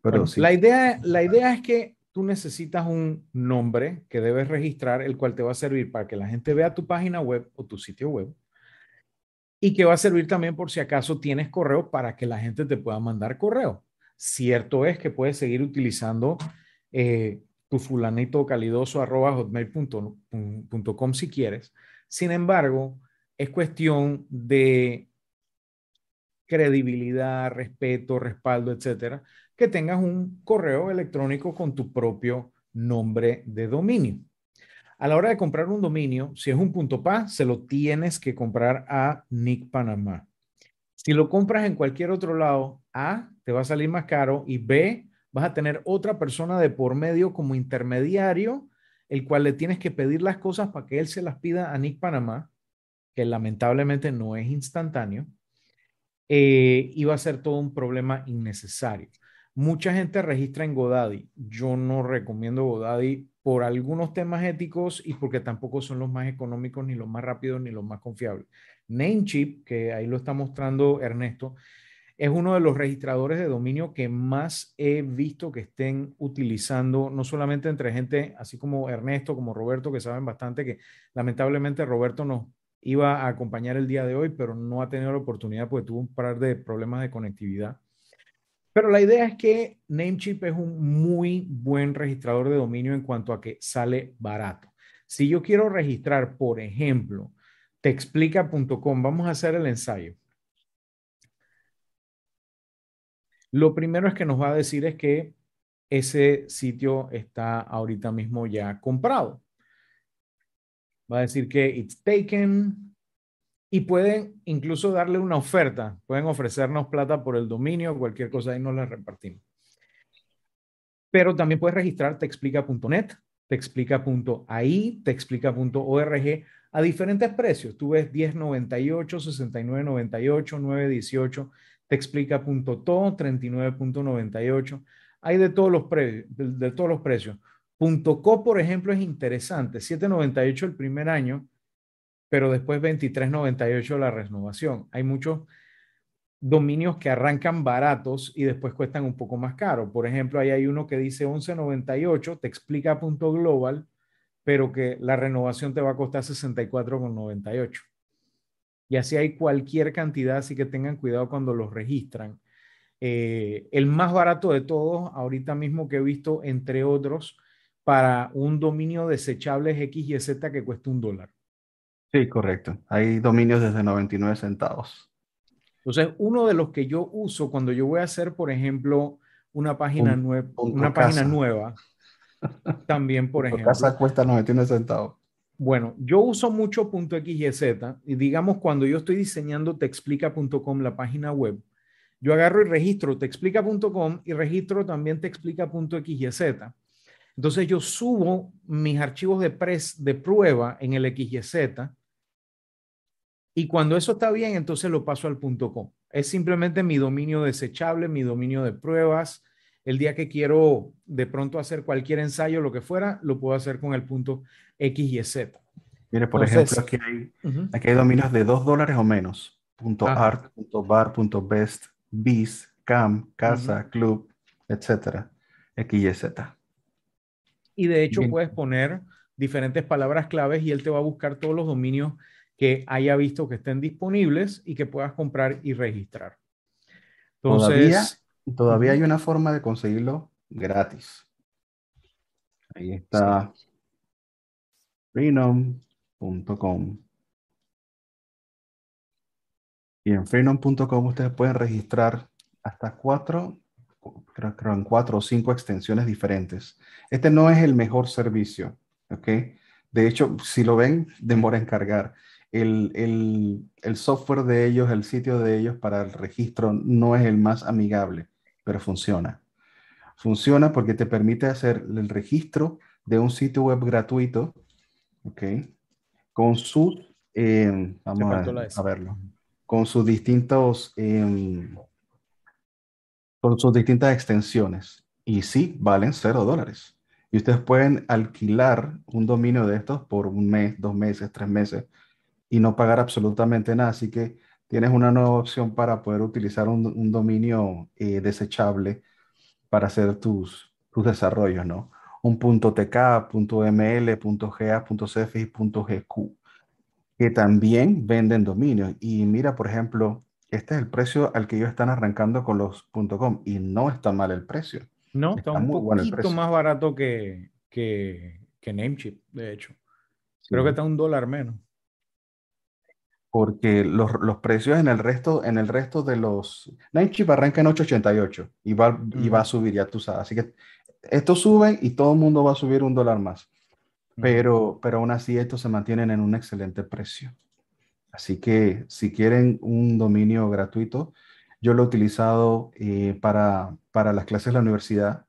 Pero la, idea, la idea es que tú necesitas un nombre que debes registrar, el cual te va a servir para que la gente vea tu página web o tu sitio web y que va a servir también por si acaso tienes correo para que la gente te pueda mandar correo. Cierto es que puedes seguir utilizando eh, tu fulanito calidoso si quieres. Sin embargo, es cuestión de credibilidad, respeto, respaldo, etcétera, que tengas un correo electrónico con tu propio nombre de dominio. A la hora de comprar un dominio, si es un punto .pa, se lo tienes que comprar a Nick Panamá. Si lo compras en cualquier otro lado, A, te va a salir más caro y B, vas a tener otra persona de por medio como intermediario, el cual le tienes que pedir las cosas para que él se las pida a Nick Panamá, que lamentablemente no es instantáneo. eh, iba a ser todo un problema innecesario. Mucha gente registra en Godaddy. Yo no recomiendo Godaddy por algunos temas éticos y porque tampoco son los más económicos, ni los más rápidos, ni los más confiables. Namecheap, que ahí lo está mostrando Ernesto, es uno de los registradores de dominio que más he visto que estén utilizando, no solamente entre gente así como Ernesto, como Roberto, que saben bastante, que lamentablemente Roberto nos iba a acompañar el día de hoy, pero no ha tenido la oportunidad porque tuvo un par de problemas de conectividad. Pero la idea es que Namecheap es un muy buen registrador de dominio en cuanto a que sale barato. Si yo quiero registrar, por ejemplo, texplica.com, vamos a hacer el ensayo. Lo primero es que nos va a decir es que ese sitio está ahorita mismo ya comprado. Va a decir que it's taken y pueden incluso darle una oferta. Pueden ofrecernos plata por el dominio, cualquier cosa y nos la repartimos. Pero también puedes registrar texplica.net, texplica.ai, texplica.org a diferentes precios. Tú ves 10.98, 69.98, 9.18 texplica.to 39.98. Hay de todos los, de, todos los precios. .co, por ejemplo, es interesante. 7.98 el primer año, pero después 23.98 la renovación. Hay muchos dominios que arrancan baratos y después cuestan un poco más caro. Por ejemplo, ahí hay uno que dice 11.98, te explica global, pero que la renovación te va a costar 64.98. Y así hay cualquier cantidad, así que tengan cuidado cuando los registran. Eh, el más barato de todos, ahorita mismo que he visto, entre otros, para un dominio desechable es X y Z que cuesta un dólar. Sí, correcto. Hay dominios desde 99 centavos. Entonces, uno de los que yo uso cuando yo voy a hacer, por ejemplo, una página, nueva, una página nueva, también, por ejemplo. Casa cuesta 99 centavos. Bueno, yo uso mucho .xyz y digamos cuando yo estoy diseñando texplica.com, la página web, yo agarro y registro texplica.com y registro también texplica.xyz. Entonces yo subo mis archivos de, pres, de prueba en el XYZ y cuando eso está bien, entonces lo paso al .com. Es simplemente mi dominio desechable, mi dominio de pruebas. El día que quiero de pronto hacer cualquier ensayo, lo que fuera, lo puedo hacer con el punto X y Z. Mire, por ejemplo, aquí hay, aquí hay dominios de 2 dólares o menos. Punto .art, punto .bar, punto .best, bis, cam, casa, club, etcétera. X y Z. Y de hecho puedes poner diferentes palabras claves y él te va a buscar todos los dominios que haya visto que estén disponibles y que puedas comprar y registrar. Entonces, todavía, todavía hay una forma de conseguirlo gratis. Ahí está freenom.com. Y en freenom.com ustedes pueden registrar hasta cuatro, creo, cuatro o cinco extensiones diferentes. Este no es el mejor servicio, ¿ok? De hecho, si lo ven, demora en cargar. El, el, software de ellos, el sitio de ellos para el registro no es el más amigable, pero funciona. Funciona porque te permite hacer el registro de un sitio web gratuito ¿ok? Con sus, em, vamos a, verlo, con sus distintos, em, con sus distintas extensiones. Y sí, valen cero dólares. Y ustedes pueden alquilar un dominio de estos por un mes, dos meses, tres meses y no pagar absolutamente nada. Así que tienes una nueva opción para poder utilizar un, dominio eh, desechable para hacer tus, tus desarrollos, ¿no? Un punto .tk, punto .ml, punto .ga, punto .cf y punto .gq, que también venden dominios. Y mira, por ejemplo, este es el precio al que ellos están arrancando con los .com y no está mal el precio. No, está, un poquito más barato que, que, que Namecheap, de hecho. Creo que está un dólar menos. Porque los, los, precios en el resto, en el resto de los... Namecheap arranca en 8.88 y va, y va a subir, ya tú sabes. Así que esto sube y todo el mundo va a subir un dólar más. Pero, pero aún así estos se mantienen en un excelente precio. Así que si quieren un dominio gratuito, yo lo he utilizado eh, para, para las clases de la universidad.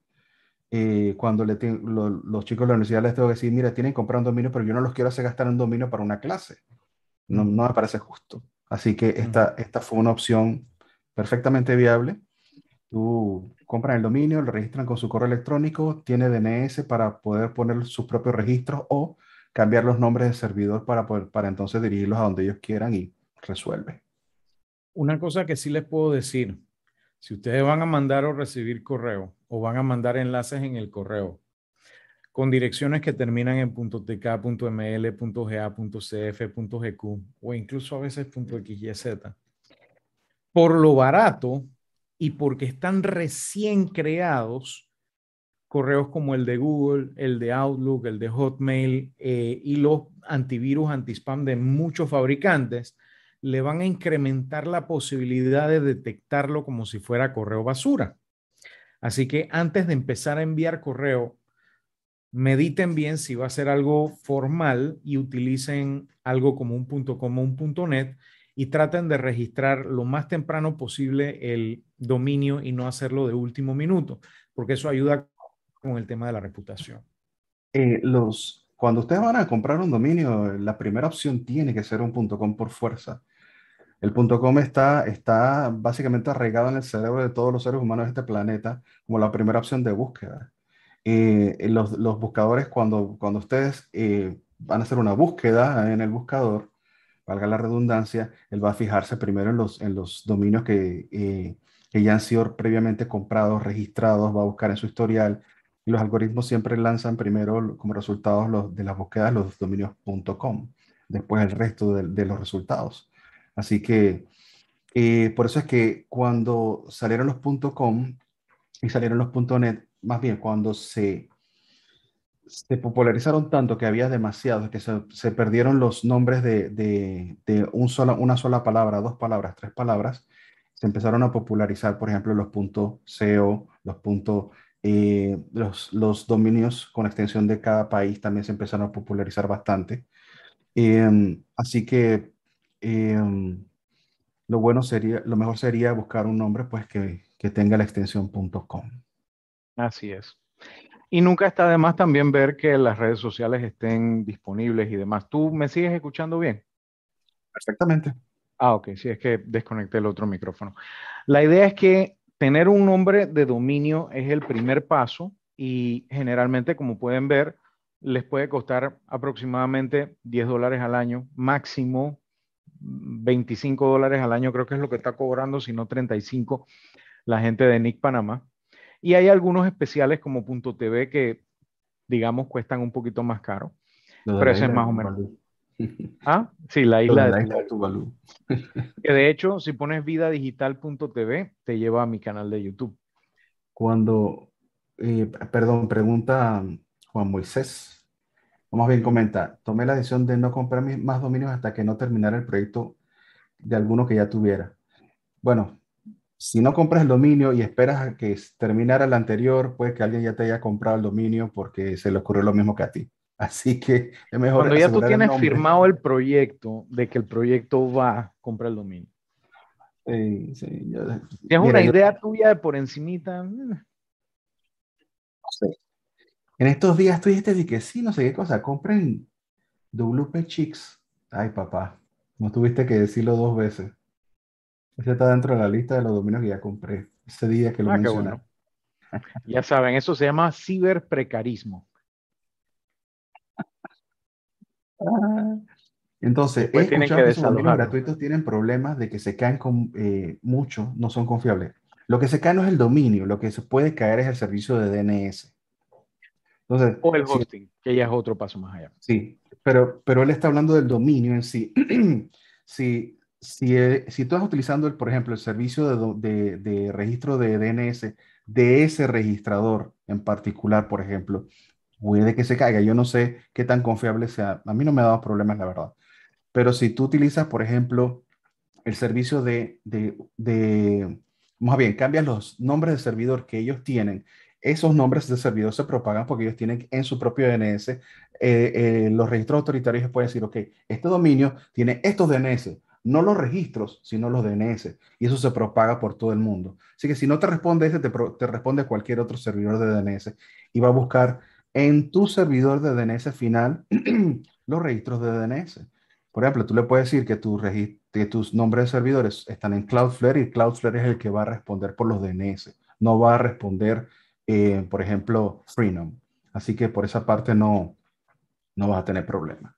Eh, cuando le los chicos de la universidad les tengo que decir, mira, tienen que comprar un dominio, pero yo no los quiero hacer gastar un dominio para una clase. No, no me parece justo. Así que esta, esta fue una opción perfectamente viable. Tú compras el dominio, lo registran con su correo electrónico, tiene DNS para poder poner sus propios registros o cambiar los nombres de servidor para, poder, para entonces dirigirlos a donde ellos quieran y resuelve. Una cosa que sí les puedo decir, si ustedes van a mandar o recibir correo o van a mandar enlaces en el correo con direcciones que terminan en .tk, o incluso a veces .xyz, por lo barato y porque están recién creados, correos como el de Google, el de Outlook, el de Hotmail eh, y los antivirus antispam de muchos fabricantes, le van a incrementar la posibilidad de detectarlo como si fuera correo basura. Así que antes de empezar a enviar correo, mediten bien si va a ser algo formal y utilicen algo como un punto como un punto net y traten de registrar lo más temprano posible el dominio y no hacerlo de último minuto, porque eso ayuda con el tema de la reputación. Eh, los, cuando ustedes van a comprar un dominio, la primera opción tiene que ser un .com por fuerza. El .com está, está básicamente arraigado en el cerebro de todos los seres humanos de este planeta como la primera opción de búsqueda. Eh, los, los, buscadores, cuando, cuando ustedes eh, van a hacer una búsqueda en el buscador, valga la redundancia, él va a fijarse primero en los, en los dominios que, eh, que ya han sido previamente comprados, registrados, va a buscar en su historial, y los algoritmos siempre lanzan primero como resultados los, de las búsquedas los dominios .com, después el resto de, los resultados. Así que eh, por eso es que cuando salieron los .com y salieron los .net, más bien cuando se, popularizaron tanto que había demasiados, que se, perdieron los nombres de, de, una sola palabra, dos palabras, tres palabras, se empezaron a popularizar, por ejemplo, los .co, los eh, los, los, dominios con extensión de cada país también se empezaron a popularizar bastante. Eh, así que Em, lo bueno sería, lo mejor sería buscar un nombre pues que, que tenga la extensión .com. Así es. Y nunca está de más también ver que las redes sociales estén disponibles y demás. ¿Tú me sigues escuchando bien? Perfectamente. Ah, ok, sí, es que desconecté el otro micrófono. La idea es que tener un nombre de dominio es el primer paso y generalmente, como pueden ver, les puede costar aproximadamente 10 dólares al año, máximo 25 dólares al año, creo que es lo que está cobrando, si no 35, la gente de Nick Panamá. Y hay algunos especiales como Punto TV que, digamos, cuestan un poquito más caro. Pero ese es más o menos. Ah, sí, la isla, de, Tuvalu. que de hecho, si pones vidadigital.tv, te lleva a mi canal de YouTube. Cuando, eh, perdón, pregunta Juan Moisés, Vamos bien, comenta, tomé la decisión de no comprar más dominios hasta que no terminara el proyecto de alguno que ya tuviera. Bueno, si no compras el dominio y esperas a que terminara el anterior, puede que alguien ya te haya comprado el dominio porque se le ocurrió lo mismo que a ti. Así que es mejor. Cuando ya tú tienes firmado el proyecto de que el proyecto va a comprar el dominio. Sí, sí. ¿Tienes una idea tuya de por encimita? No sé. En estos días tú dijiste que sí, no sé qué cosa, compren WP Chicks. Ay, papá, no tuviste que decirlo dos veces. Ese está dentro de la lista de los dominios que ya compré. Ese día que lo ah, mencioné. ya saben, eso se llama ciberprecarismo. Entonces, he escuchado que, esos dominios gratuitos tienen problemas de que se caen con, eh, mucho, no son confiables. Lo que se cae no es el dominio, lo que se puede caer es el servicio de DNS o el hosting, que ya es otro paso más allá. Sí, pero, pero él está hablando del dominio en sí. si, si, eh, si tú estás utilizando, el, por ejemplo, el servicio de, de, registro de DNS de ese registrador en particular, por ejemplo, puede que se caiga. Yo no sé qué tan confiable sea. A mí no me ha dado problemas, la verdad. Pero si tú utilizas, por ejemplo, el servicio de, de, de más bien, cambias los nombres de servidor que ellos tienen esos nombres de servidor se propagan porque ellos tienen en su propio DNS, eh, eh, los registros autoritarios pueden decir, ok, este dominio tiene estos DNS, no los registros, sino los DNS, y eso se propaga por todo el mundo. Así que si no te responde ese, te, te responde cualquier otro servidor de DNS y va a buscar en tu servidor de DNS final los registros de DNS. Por ejemplo, tú le puedes decir que tu, que tus nombres de servidores están en Cloudflare y Cloudflare es el que va a responder por los DNS. No va a responder, eh, por ejemplo, Freenom. Así que por esa parte no, no vas a tener problema.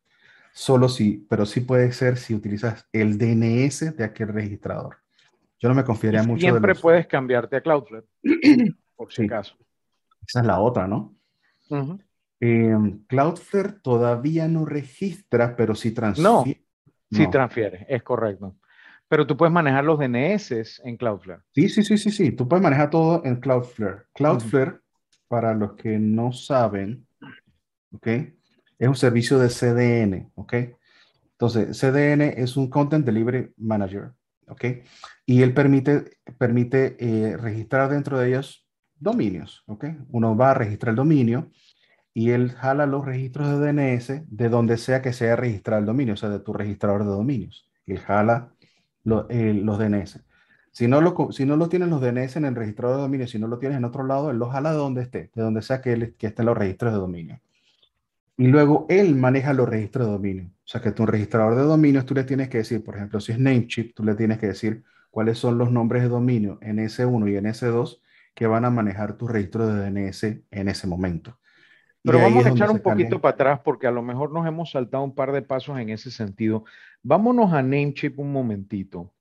Solo si, pero sí puede ser si utilizas el DNS de aquel registrador. Yo no me confiaría mucho. Siempre puedes cambiarte a Cloudflare, por si acaso. Esa es la otra, ¿no? Em, Cloudflare todavía no registra, pero sí transfiere. No, sí transfiere, es correcto. Pero tú puedes manejar los DNS en Cloudflare. Sí, sí, sí, sí, sí. Tú puedes manejar todo en Cloudflare. Cloudflare, para los que no saben, ¿ok? Es un servicio de CDN, ¿ok? Entonces, CDN es un Content Delivery Manager, ¿ok? Y él permite, permite eh, registrar dentro de ellos dominios, ¿ok? Uno va a registrar el dominio y él jala los registros de DNS de donde sea que sea registrado el dominio, o sea, de tu registrador de dominios. Él jala eh, los DNS. Si no, lo, si no lo tienes los DNS en el registrador de dominio, si no lo tienes en otro lado, él lo jala de donde esté, de donde sea que estén los registros de dominio. Y luego él maneja los registros de dominio. O sea, que tu registrador de dominios, tú le tienes que decir, por ejemplo, si es Namecheap, tú le tienes que decir cuáles son los nombres de dominio en S1 y en S2 que van a manejar tu registro de DNS en ese momento. Pero vamos a echar un poquito para atrás porque a lo mejor nos hemos saltado un par de pasos en ese sentido. Vámonos a Namecheap un momentito.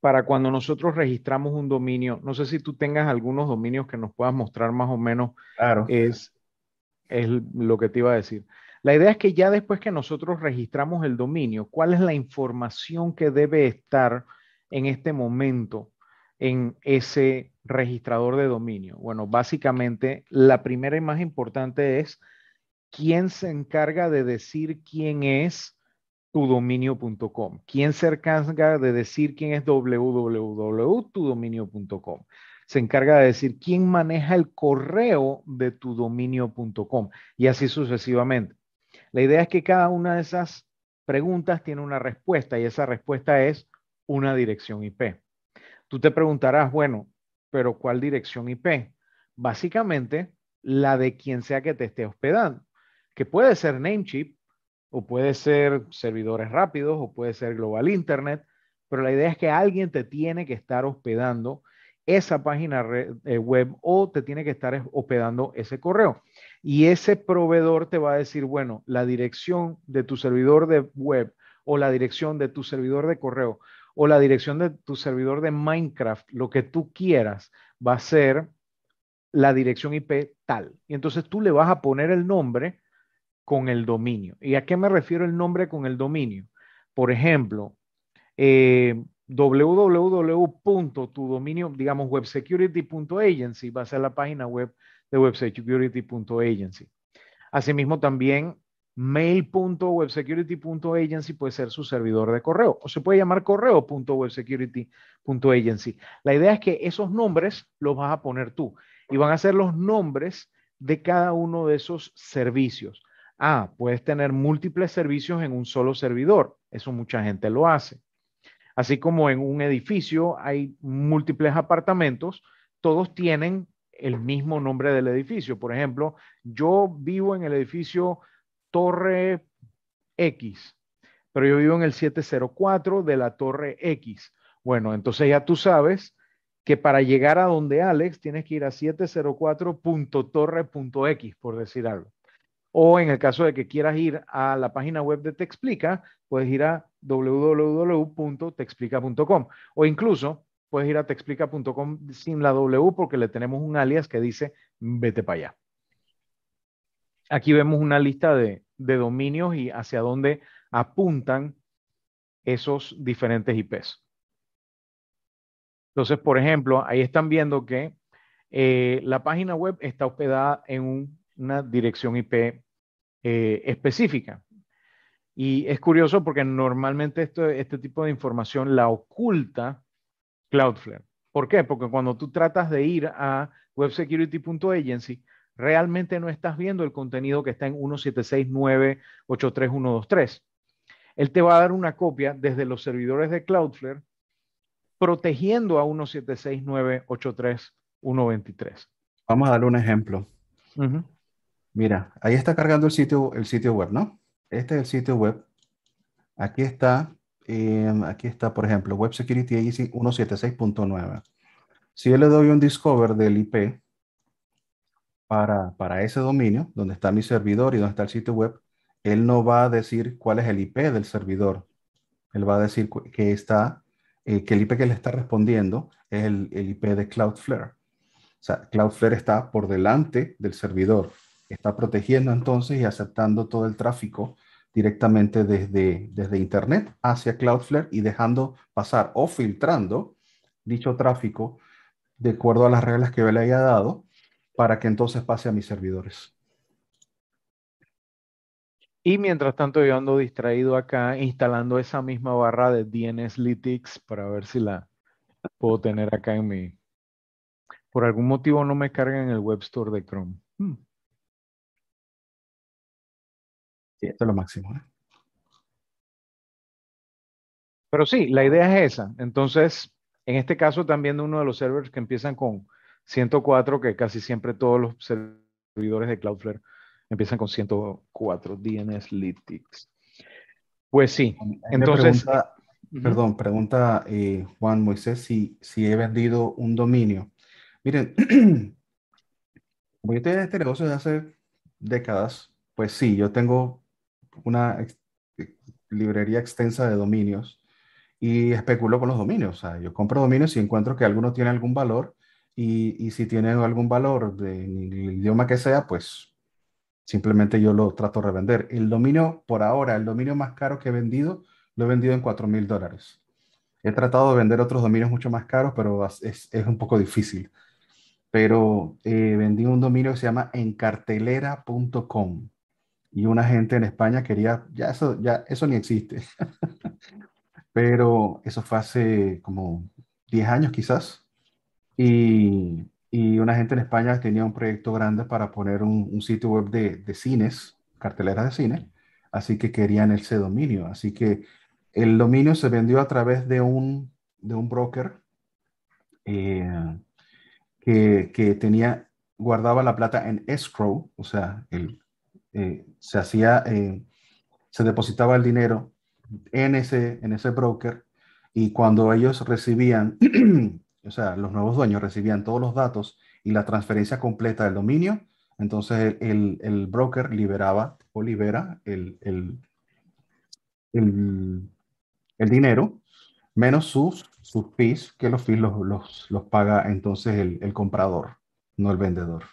Para cuando nosotros registramos un dominio, no sé si tú tengas algunos dominios que nos puedas mostrar más o menos. Claro. Es, es lo que te iba a decir. La idea es que ya después que nosotros registramos el dominio, ¿cuál es la información que debe estar en este momento en ese registrador de dominio? Bueno, básicamente la primera y más importante es quién se encarga de decir quién es tu dominio.com. ¿Quién se encarga de decir quién es www.tudominio.com? Se encarga de decir quién maneja el correo de tu dominio.com y así sucesivamente. La idea es que cada una de esas preguntas tiene una respuesta y esa respuesta es una dirección IP. Tú te preguntarás, bueno, pero ¿cuál dirección IP? Básicamente, la de quien sea que te esté hospedando, que puede ser Namecheap, o puede ser servidores rápidos, o puede ser Global Internet, pero la idea es que alguien te tiene que estar hospedando esa página eh, web o te tiene que estar hospedando ese correo. Y ese proveedor te va a decir, bueno, la dirección de tu servidor de web o la dirección de tu servidor de correo o la dirección de tu servidor de Minecraft, lo que tú quieras, va a ser la dirección IP tal. Y entonces tú le vas a poner el nombre con el dominio. ¿Y a qué me refiero el nombre con el dominio? Por ejemplo, eh, www.tudominio, digamos, websecurity.agency va a ser la página web de websecurity.agency. Asimismo, también mail.websecurity.agency puede ser su servidor de correo o se puede llamar correo.websecurity.agency. La idea es que esos nombres los vas a poner tú y van a ser los nombres de cada uno de esos servicios. Ah, puedes tener múltiples servicios en un solo servidor. Eso mucha gente lo hace. Así como en un edificio hay múltiples apartamentos, todos tienen el mismo nombre del edificio. Por ejemplo, yo vivo en el edificio Torre X, pero yo vivo en el 704 de la Torre X. Bueno, entonces ya tú sabes que para llegar a donde Alex tienes que ir a 704.torre.x, por decir algo. O en el caso de que quieras ir a la página web de Te Explica, puedes ir a www.texplica.com o incluso puedes ir a texplica.com sin la W porque le tenemos un alias que dice vete para allá. Aquí vemos una lista de, dominios y hacia dónde apuntan esos diferentes IPs. Entonces, por ejemplo, ahí están viendo que eh, la página web está hospedada en una dirección IP eh, específica. Y es curioso porque normalmente este tipo de información la oculta Cloudflare. ¿Por qué? Porque cuando tú tratas de ir a websecurity.agency, realmente no estás viendo el contenido que está en 176983123. Él te va a dar una copia desde los servidores de Cloudflare protegiendo a 176983123. Vamos a darle un ejemplo. Mira, ahí está cargando el sitio, el sitio web, ¿no? Este es el sitio web. Aquí está em, aquí está, por ejemplo, Web Security Agency 176.9. Si yo le doy un discover del IP para, ese dominio, donde está mi servidor y donde está el sitio web, él no va a decir cuál es el IP del servidor. Él va a decir que está, eh, el IP que le está respondiendo es el, el IP de Cloudflare. O sea, Cloudflare está por delante del servidor. Está protegiendo entonces y aceptando todo el tráfico directamente desde, desde Internet hacia Cloudflare y dejando pasar o filtrando dicho tráfico de acuerdo a las reglas que yo le haya dado para que entonces pase a mis servidores. Y mientras tanto yo ando distraído acá instalando esa misma barra de DNSLytics para ver si la puedo tener acá en mi... Por algún motivo no me carga en el web store de Chrome. Hmm. Sí, esto es lo máximo. ¿eh? Pero sí, la idea es esa. Entonces, en este caso también de uno de los servers que empiezan con 104, que casi siempre todos los servidores de Cloudflare empiezan con 104 DNSLytics. Pues sí, entonces... Perdón, pregunta eh, Juan Moisés si, si he vendido un dominio. Miren, como yo estoy en este negocio desde hace décadas, pues sí, yo tengo una librería extensa de dominios y especulo con los dominios. O sea, yo compro dominios y encuentro que alguno tiene algún valor y, si tiene algún valor del idioma que sea, pues simplemente yo lo trato de revender. El dominio, por ahora, el dominio más caro que he vendido, lo he vendido en 4 mil dólares. He tratado de vender otros dominios mucho más caros, pero es, es un poco difícil. Pero eh, vendí un dominio que se llama encartelera.com y una gente en España quería, ya eso, ya eso ni existe. pero eso fue hace como 10 años quizás. Y, una gente en España tenía un proyecto grande para poner un, sitio web de, cines, carteleras de cine, así que querían ese dominio. Así que el dominio se vendió a través de un, de un broker eh, que, que, tenía, guardaba la plata en escrow, o sea, eh, se hacía, eh, se depositaba el dinero en ese, en ese broker y cuando ellos recibían, o sea, los nuevos dueños recibían todos los datos y la transferencia completa del dominio, entonces el, el broker liberaba o libera el, el, el el dinero menos sus, sus fees, que los fees los, los, los paga entonces el, el, comprador, no el vendedor.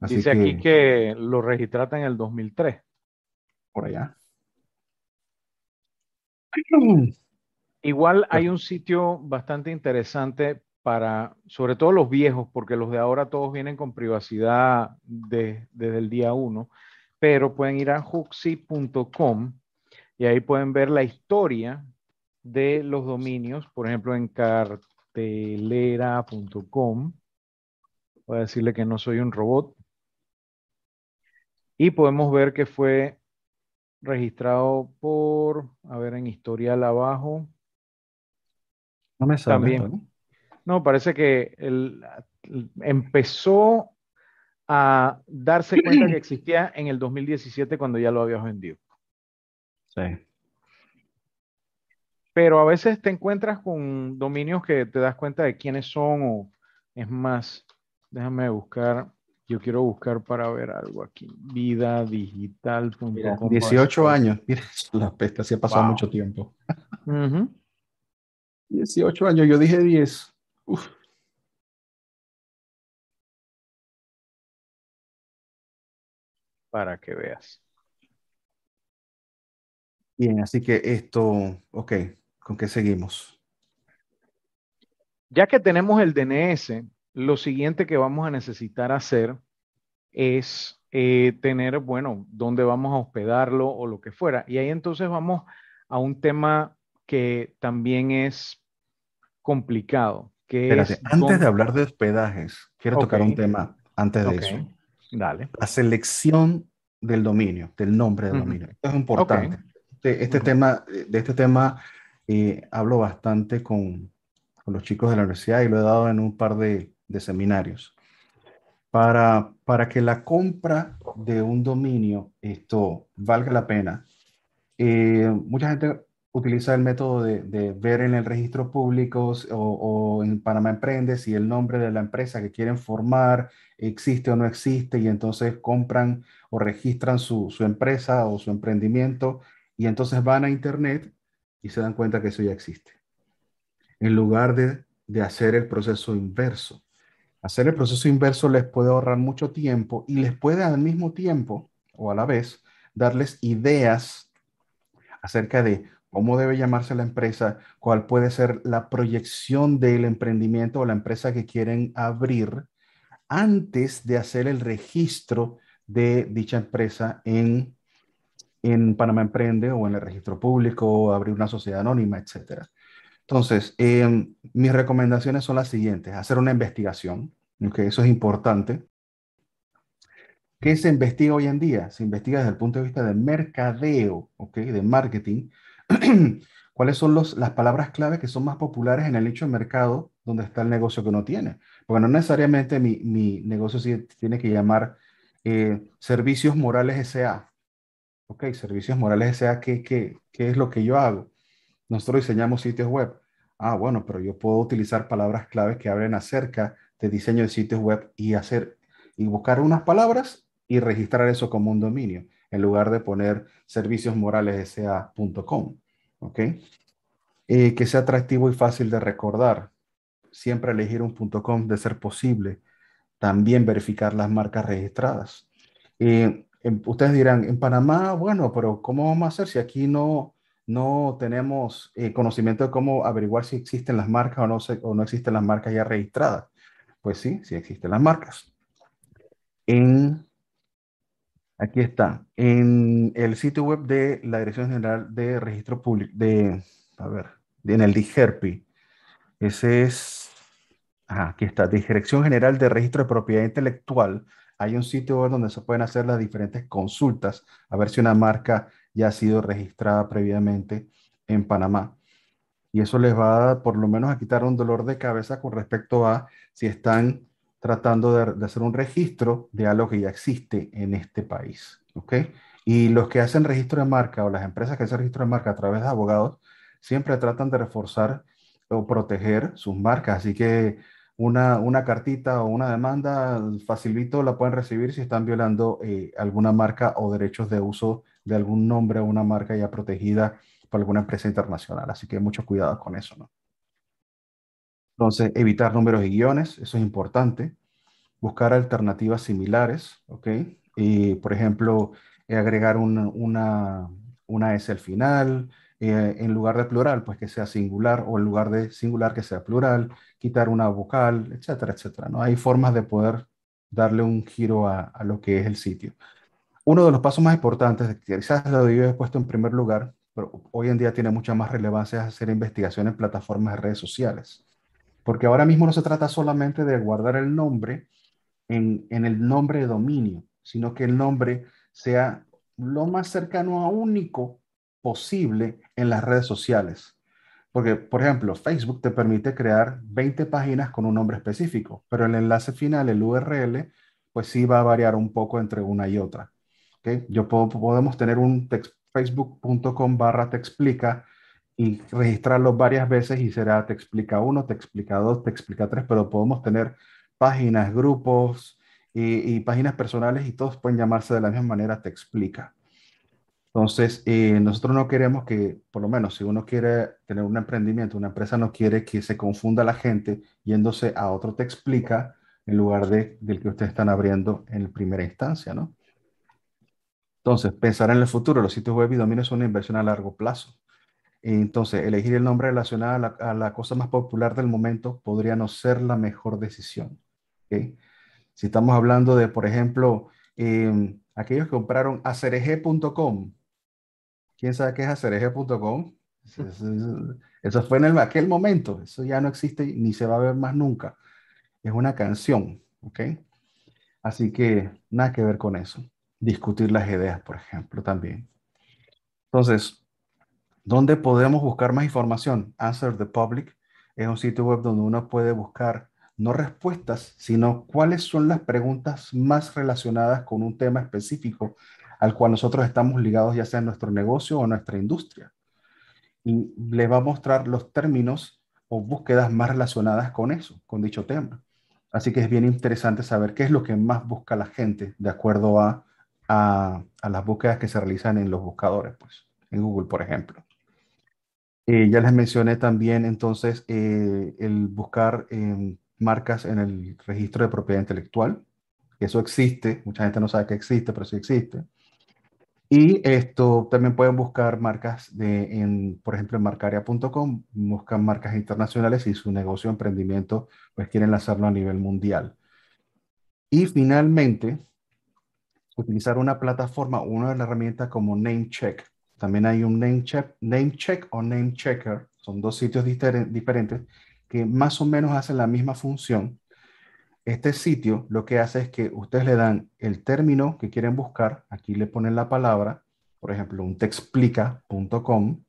Así Dice que, aquí que lo registrata en el 2003. Por allá. Igual hay un sitio bastante interesante para, sobre todo los viejos, porque los de ahora todos vienen con privacidad de, desde el día uno, pero pueden ir a hooksy.com y ahí pueden ver la historia de los dominios, por ejemplo, en cartelera.com. Voy a decirle que no soy un robot. Y podemos ver que fue registrado por, a ver, en historial abajo. No me sale. También. ¿no? no, parece que él empezó a darse cuenta que existía en el 2017 cuando ya lo habías vendido. Sí. Pero a veces te encuentras con dominios que te das cuenta de quiénes son o es más, déjame buscar, yo quiero buscar para ver algo aquí, vidadigital.com. 18 años, mira, la peste, así ha pasado wow. mucho tiempo. Uh -huh. 18 años, yo dije 10. Uf. Para que veas. Bien, así que esto, ok, ¿con qué seguimos? Ya que tenemos el DNS, lo siguiente que vamos a necesitar hacer es eh, tener, bueno, dónde vamos a hospedarlo o lo que fuera. Y ahí entonces vamos a un tema que también es complicado. Que Espérate, es antes dónde... de hablar de hospedajes, quiero okay. tocar un tema antes de okay. eso. Dale. La selección del dominio, del nombre del uh -huh. dominio. Esto es importante. Okay. Este, este uh -huh. tema, de este tema eh, hablo bastante con, con, los chicos de la universidad y lo he dado en un par de, de seminarios. Para, para, que la compra de un dominio esto valga la pena, eh, mucha gente utiliza el método de, ver en el registro público o, en Panamá Emprende si el nombre de la empresa que quieren formar existe o no existe y entonces compran o registran su, empresa o su emprendimiento y entonces van a Internet y se dan cuenta que eso ya existe. En lugar de, de hacer el proceso inverso. Hacer el proceso inverso les puede ahorrar mucho tiempo y les puede al mismo tiempo o a la vez darles ideas acerca de cómo debe llamarse la empresa, cuál puede ser la proyección del emprendimiento o la empresa que quieren abrir antes de hacer el registro de dicha empresa en, en Panamá Emprende o en el registro público, abrir una sociedad anónima, etc. Entonces, em, mis recomendaciones son las siguientes. Hacer una investigación, que eso es importante. ¿Qué se investiga hoy en día? Se investiga desde el punto de vista de mercadeo, ¿ok? De marketing, cuáles son los, las palabras clave que son más populares en el nicho de mercado donde está el negocio que uno tiene. Porque no necesariamente mi, mi negocio tiene que llamar eh, Servicios Morales SA. Ok, Servicios Morales SA, ¿qué, qué, qué es lo que yo hago? Nosotros diseñamos sitios web. Ah, bueno, pero yo puedo utilizar palabras claves que hablen acerca de diseño de sitios web y hacer y buscar unas palabras y registrar eso como un dominio en lugar de poner serviciosmoralessa.com. ¿Ok? Eh, que sea atractivo y fácil de recordar. Siempre elegir un .com de ser posible. También verificar las marcas registradas. Eh, ustedes dirán, en Panamá, bueno, pero ¿cómo vamos a hacer si aquí no, no tenemos eh, conocimiento de cómo averiguar si existen las marcas o no, o no existen las marcas ya registradas? Pues sí, sí existen las marcas. En Aquí está. En el sitio web de la Dirección General de Registro Público, de, a ver, en el DIGERPI. Ese es, aquí está, Dirección General de Registro de Propiedad Intelectual. Hay un sitio web donde se pueden hacer las diferentes consultas a ver si una marca ya ha sido registrada previamente en Panamá. Y eso les va por lo menos a quitar un dolor de cabeza con respecto a si están tratando de, hacer un registro de algo que ya existe en este país. ¿ok? Y los que hacen registro de marca o las empresas que hacen registro de marca a través de abogados siempre tratan de reforzar o proteger sus marcas. Así que una, una cartita o una demanda facilito la pueden recibir si están violando eh, alguna marca o derechos de uso de algún nombre o una marca ya protegida por alguna empresa internacional. Así que mucho cuidado con eso, ¿no? Entonces, evitar números y guiones, eso es importante. Buscar alternativas similares, ¿ok? Y, por ejemplo, agregar una, una, S al final, eh, en lugar de plural, pues que sea singular, o en lugar de singular que sea plural, quitar una vocal, etcétera, etcétera. ¿no? Hay formas de poder darle un giro a, a lo que es el sitio. Uno de los pasos más importantes, quizás lo he puesto en primer lugar, pero hoy en día tiene mucha más relevancia, es hacer investigación en plataformas de redes sociales. Porque ahora mismo no se trata solamente de guardar el nombre en, el nombre de dominio, sino que el nombre sea lo más cercano a único posible en las redes sociales. Porque, por ejemplo, Facebook te permite crear 20 páginas con un nombre específico, pero el enlace final, el URL, pues sí va a variar un poco entre una y otra. ¿okay? Yo podemos tener un facebook.com barra te explica y registrarlo varias veces y será te explica uno, te explica dos, te explica tres, pero podemos tener páginas, grupos y, páginas personales y todos pueden llamarse de la misma manera te explica. Entonces, eh, nosotros no queremos que, por lo menos, si uno quiere tener un emprendimiento, una empresa no quiere que se confunda la gente yéndose a otro te explica en lugar de, del que ustedes están abriendo en primera instancia, ¿no? Entonces, pensar en el futuro, los sitios web y dominios son una inversión a largo plazo. Entonces, elegir el nombre relacionado a la, cosa más popular del momento podría no ser la mejor decisión. Si estamos hablando de, por ejemplo, em, aquellos que compraron acereje.com. ¿Quién sabe qué es acereje.com? Eso, fue en el, aquel momento. Eso ya no existe ni se va a ver más nunca. Es una canción. ¿ok? Así que nada que ver con eso. Discutir las ideas, por ejemplo, también. Entonces, ¿Dónde podemos buscar más información? Answer the Public es un sitio web donde uno puede buscar no respuestas, sino cuáles son las preguntas más relacionadas con un tema específico al cual nosotros estamos ligados ya sea en nuestro negocio o nuestra industria. y le va a mostrar los términos o búsquedas más relacionadas con eso, con dicho tema. Así que es bien interesante saber qué es lo que más busca la gente de acuerdo a, a, las búsquedas que se realizan en los buscadores, pues, en Google, por ejemplo. Eh, ya les mencioné también entonces eh, el buscar marcas en el registro de propiedad intelectual. Eso existe, mucha gente no sabe que existe, pero sí existe. Y esto también pueden buscar marcas de, en, por ejemplo, en marcaria.com, buscan marcas internacionales y su negocio, emprendimiento, pues quieren lanzarlo a nivel mundial. Y finalmente, utilizar una plataforma, una de las herramientas como NameCheck. También hay un NameCheck, NameCheck o NameChecker, son dos sitios diferentes que más o menos hacen la misma función, este sitio lo que hace es que ustedes le dan el término que quieren buscar, aquí le ponen la palabra, por ejemplo, un texplica.com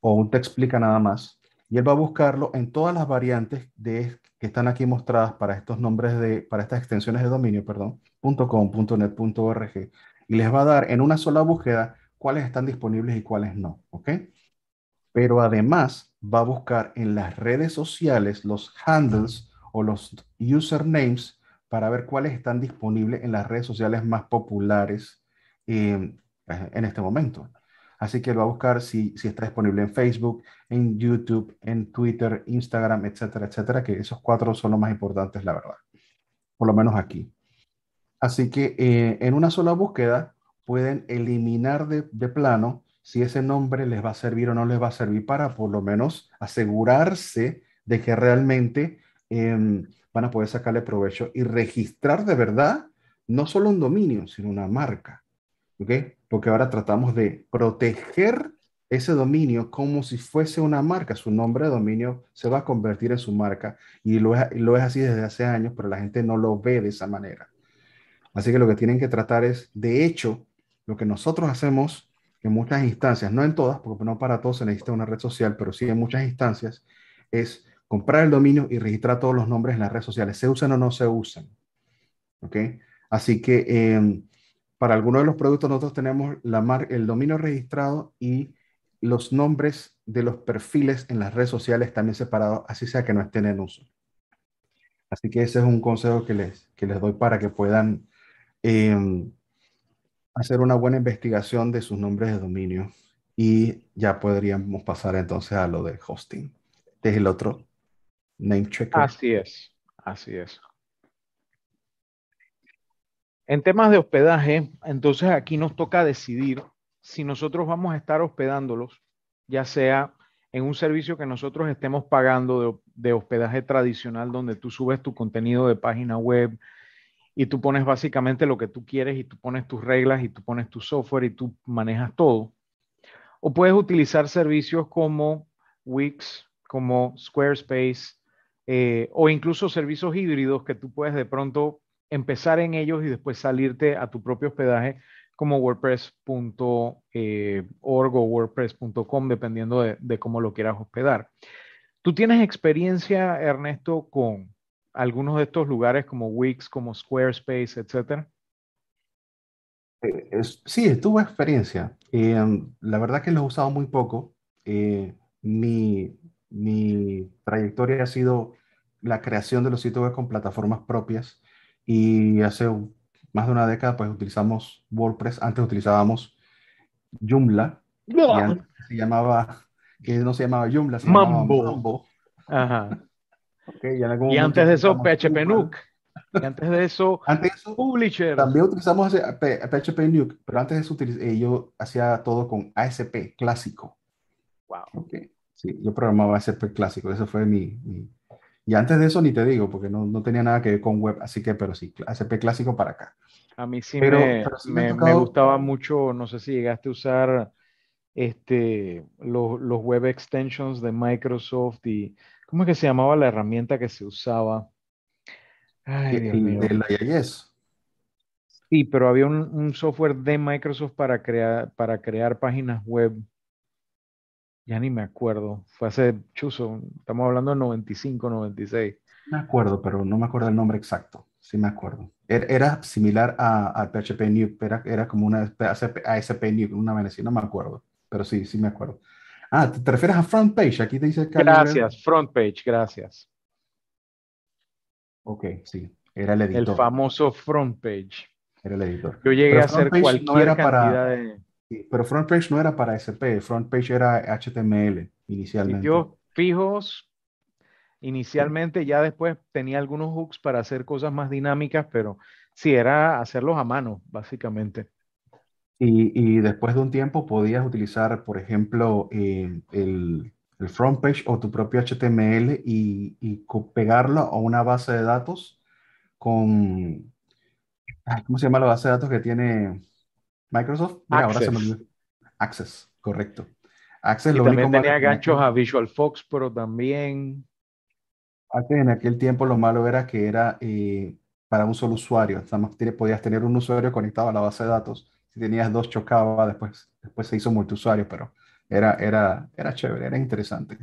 o un texplica nada más, y él va a buscarlo en todas las variantes de, que están aquí mostradas para estos nombres de, para estas extensiones de dominio, perdón, .com, .net, .org, y les va a dar en una sola búsqueda cuáles están disponibles y cuáles no, ¿ok? Pero además va a buscar en las redes sociales los handles o los usernames para ver cuáles están disponibles en las redes sociales más populares em, en este momento. Así que lo va a buscar si, si está disponible en Facebook, en YouTube, en Twitter, Instagram, etcétera, etcétera, que esos cuatro son los más importantes, la verdad. Por lo menos aquí. Así que eh, en una sola búsqueda pueden eliminar de, de, plano si ese nombre les va a servir o no les va a servir para por lo menos asegurarse de que realmente Em, van a poder sacarle provecho y registrar de verdad no solo un dominio, sino una marca. ¿Ok? Porque ahora tratamos de proteger ese dominio como si fuese una marca. Su nombre de dominio se va a convertir en su marca y lo es, lo es así desde hace años, pero la gente no lo ve de esa manera. Así que lo que tienen que tratar es, de hecho, lo que nosotros hacemos en muchas instancias, no en todas, porque no para todos se necesita una red social, pero sí en muchas instancias, es comprar el dominio y registrar todos los nombres en las redes sociales, se usan o no se usan. ¿Ok? Así que em, para algunos de los productos nosotros tenemos la el dominio registrado y los nombres de los perfiles en las redes sociales también separados, así sea que no estén en uso. Así que ese es un consejo que les, que les doy para que puedan em, hacer una buena investigación de sus nombres de dominio y ya podríamos pasar entonces a lo de hosting. Este es el otro Name checker. Así es, así es. En temas de hospedaje, entonces aquí nos toca decidir si nosotros vamos a estar hospedándolos, ya sea en un servicio que nosotros estemos pagando de, hospedaje tradicional, donde tú subes tu contenido de página web y tú pones básicamente lo que tú quieres y tú pones tus reglas y tú pones tu software y tú manejas todo. O puedes utilizar servicios como Wix, como Squarespace, eh, o incluso servicios híbridos que tú puedes de pronto empezar en ellos y después salirte a tu propio hospedaje como wordpress.org o wordpress.com, dependiendo de, cómo lo quieras hospedar. ¿Tú tienes experiencia, Ernesto, con algunos de estos lugares como Wix, como Squarespace, etcétera? Eh, sí, tuve experiencia. Em, la verdad que lo he usado muy poco. Eh, mi, mi trayectoria ha sido la creación de los sitios web con plataformas propias y hace más de una década pues utilizamos WordPress, antes utilizábamos Joomla, se llamaba, que no se llamaba Joomla, se Mambo. llamaba Mambo. Ajá. Y, antes de eso PHP Nuke. Y antes de eso, antes de eso Publisher. También utilizamos PHP Nuke, pero antes de eso eh, yo hacía todo con ASP clásico. Wow. Okay. Sí, yo programaba ASP clásico, eso fue mi, Y antes de eso ni te digo, porque no, no, tenía nada que ver con web, así que, pero sí, ASP clásico para acá. A mí sí, me, me, gustaba mucho, no sé si llegaste a usar este, los, los web extensions de Microsoft y, ¿cómo es que se llamaba la herramienta que se usaba? Ay, Dios mío. De la IIS. Sí, pero había un, un, software de Microsoft para crear, para crear páginas web ya ni me acuerdo. Fue hace chuzo. Estamos hablando de 95, 96. Me acuerdo, pero no me acuerdo el nombre exacto. Sí me acuerdo. Er, era, similar a, PHP Nuke, era, era como una ASP Nuke, una venecina, no me acuerdo. Pero sí, sí me acuerdo. Ah, ¿te, refieres a front page? Aquí te dice Gracias, front page, gracias. Ok, sí, era el editor. El famoso front page. Era el editor. Yo llegué a hacer cualquier cantidad para, de... pero front page no era para SP, front page era HTML inicialmente. Sitios fijos inicialmente, ya después tenía algunos hooks para hacer cosas más dinámicas, pero sí, era hacerlos a mano, básicamente. Y, después de un tiempo podías utilizar, por ejemplo, eh, el, el, front page o tu propio HTML y, y, pegarlo a una base de datos con, ¿cómo se llama la base de datos que tiene Microsoft? Access. Ahora se Access, correcto. Access y también tenía ganchos a Visual Fox, pero también... Antes en aquel tiempo lo malo era que era eh, para un solo usuario. podías tener un usuario conectado a la base de datos si tenías dos chocaba, después, después se hizo multiusuario, pero era, era, era chévere, era interesante.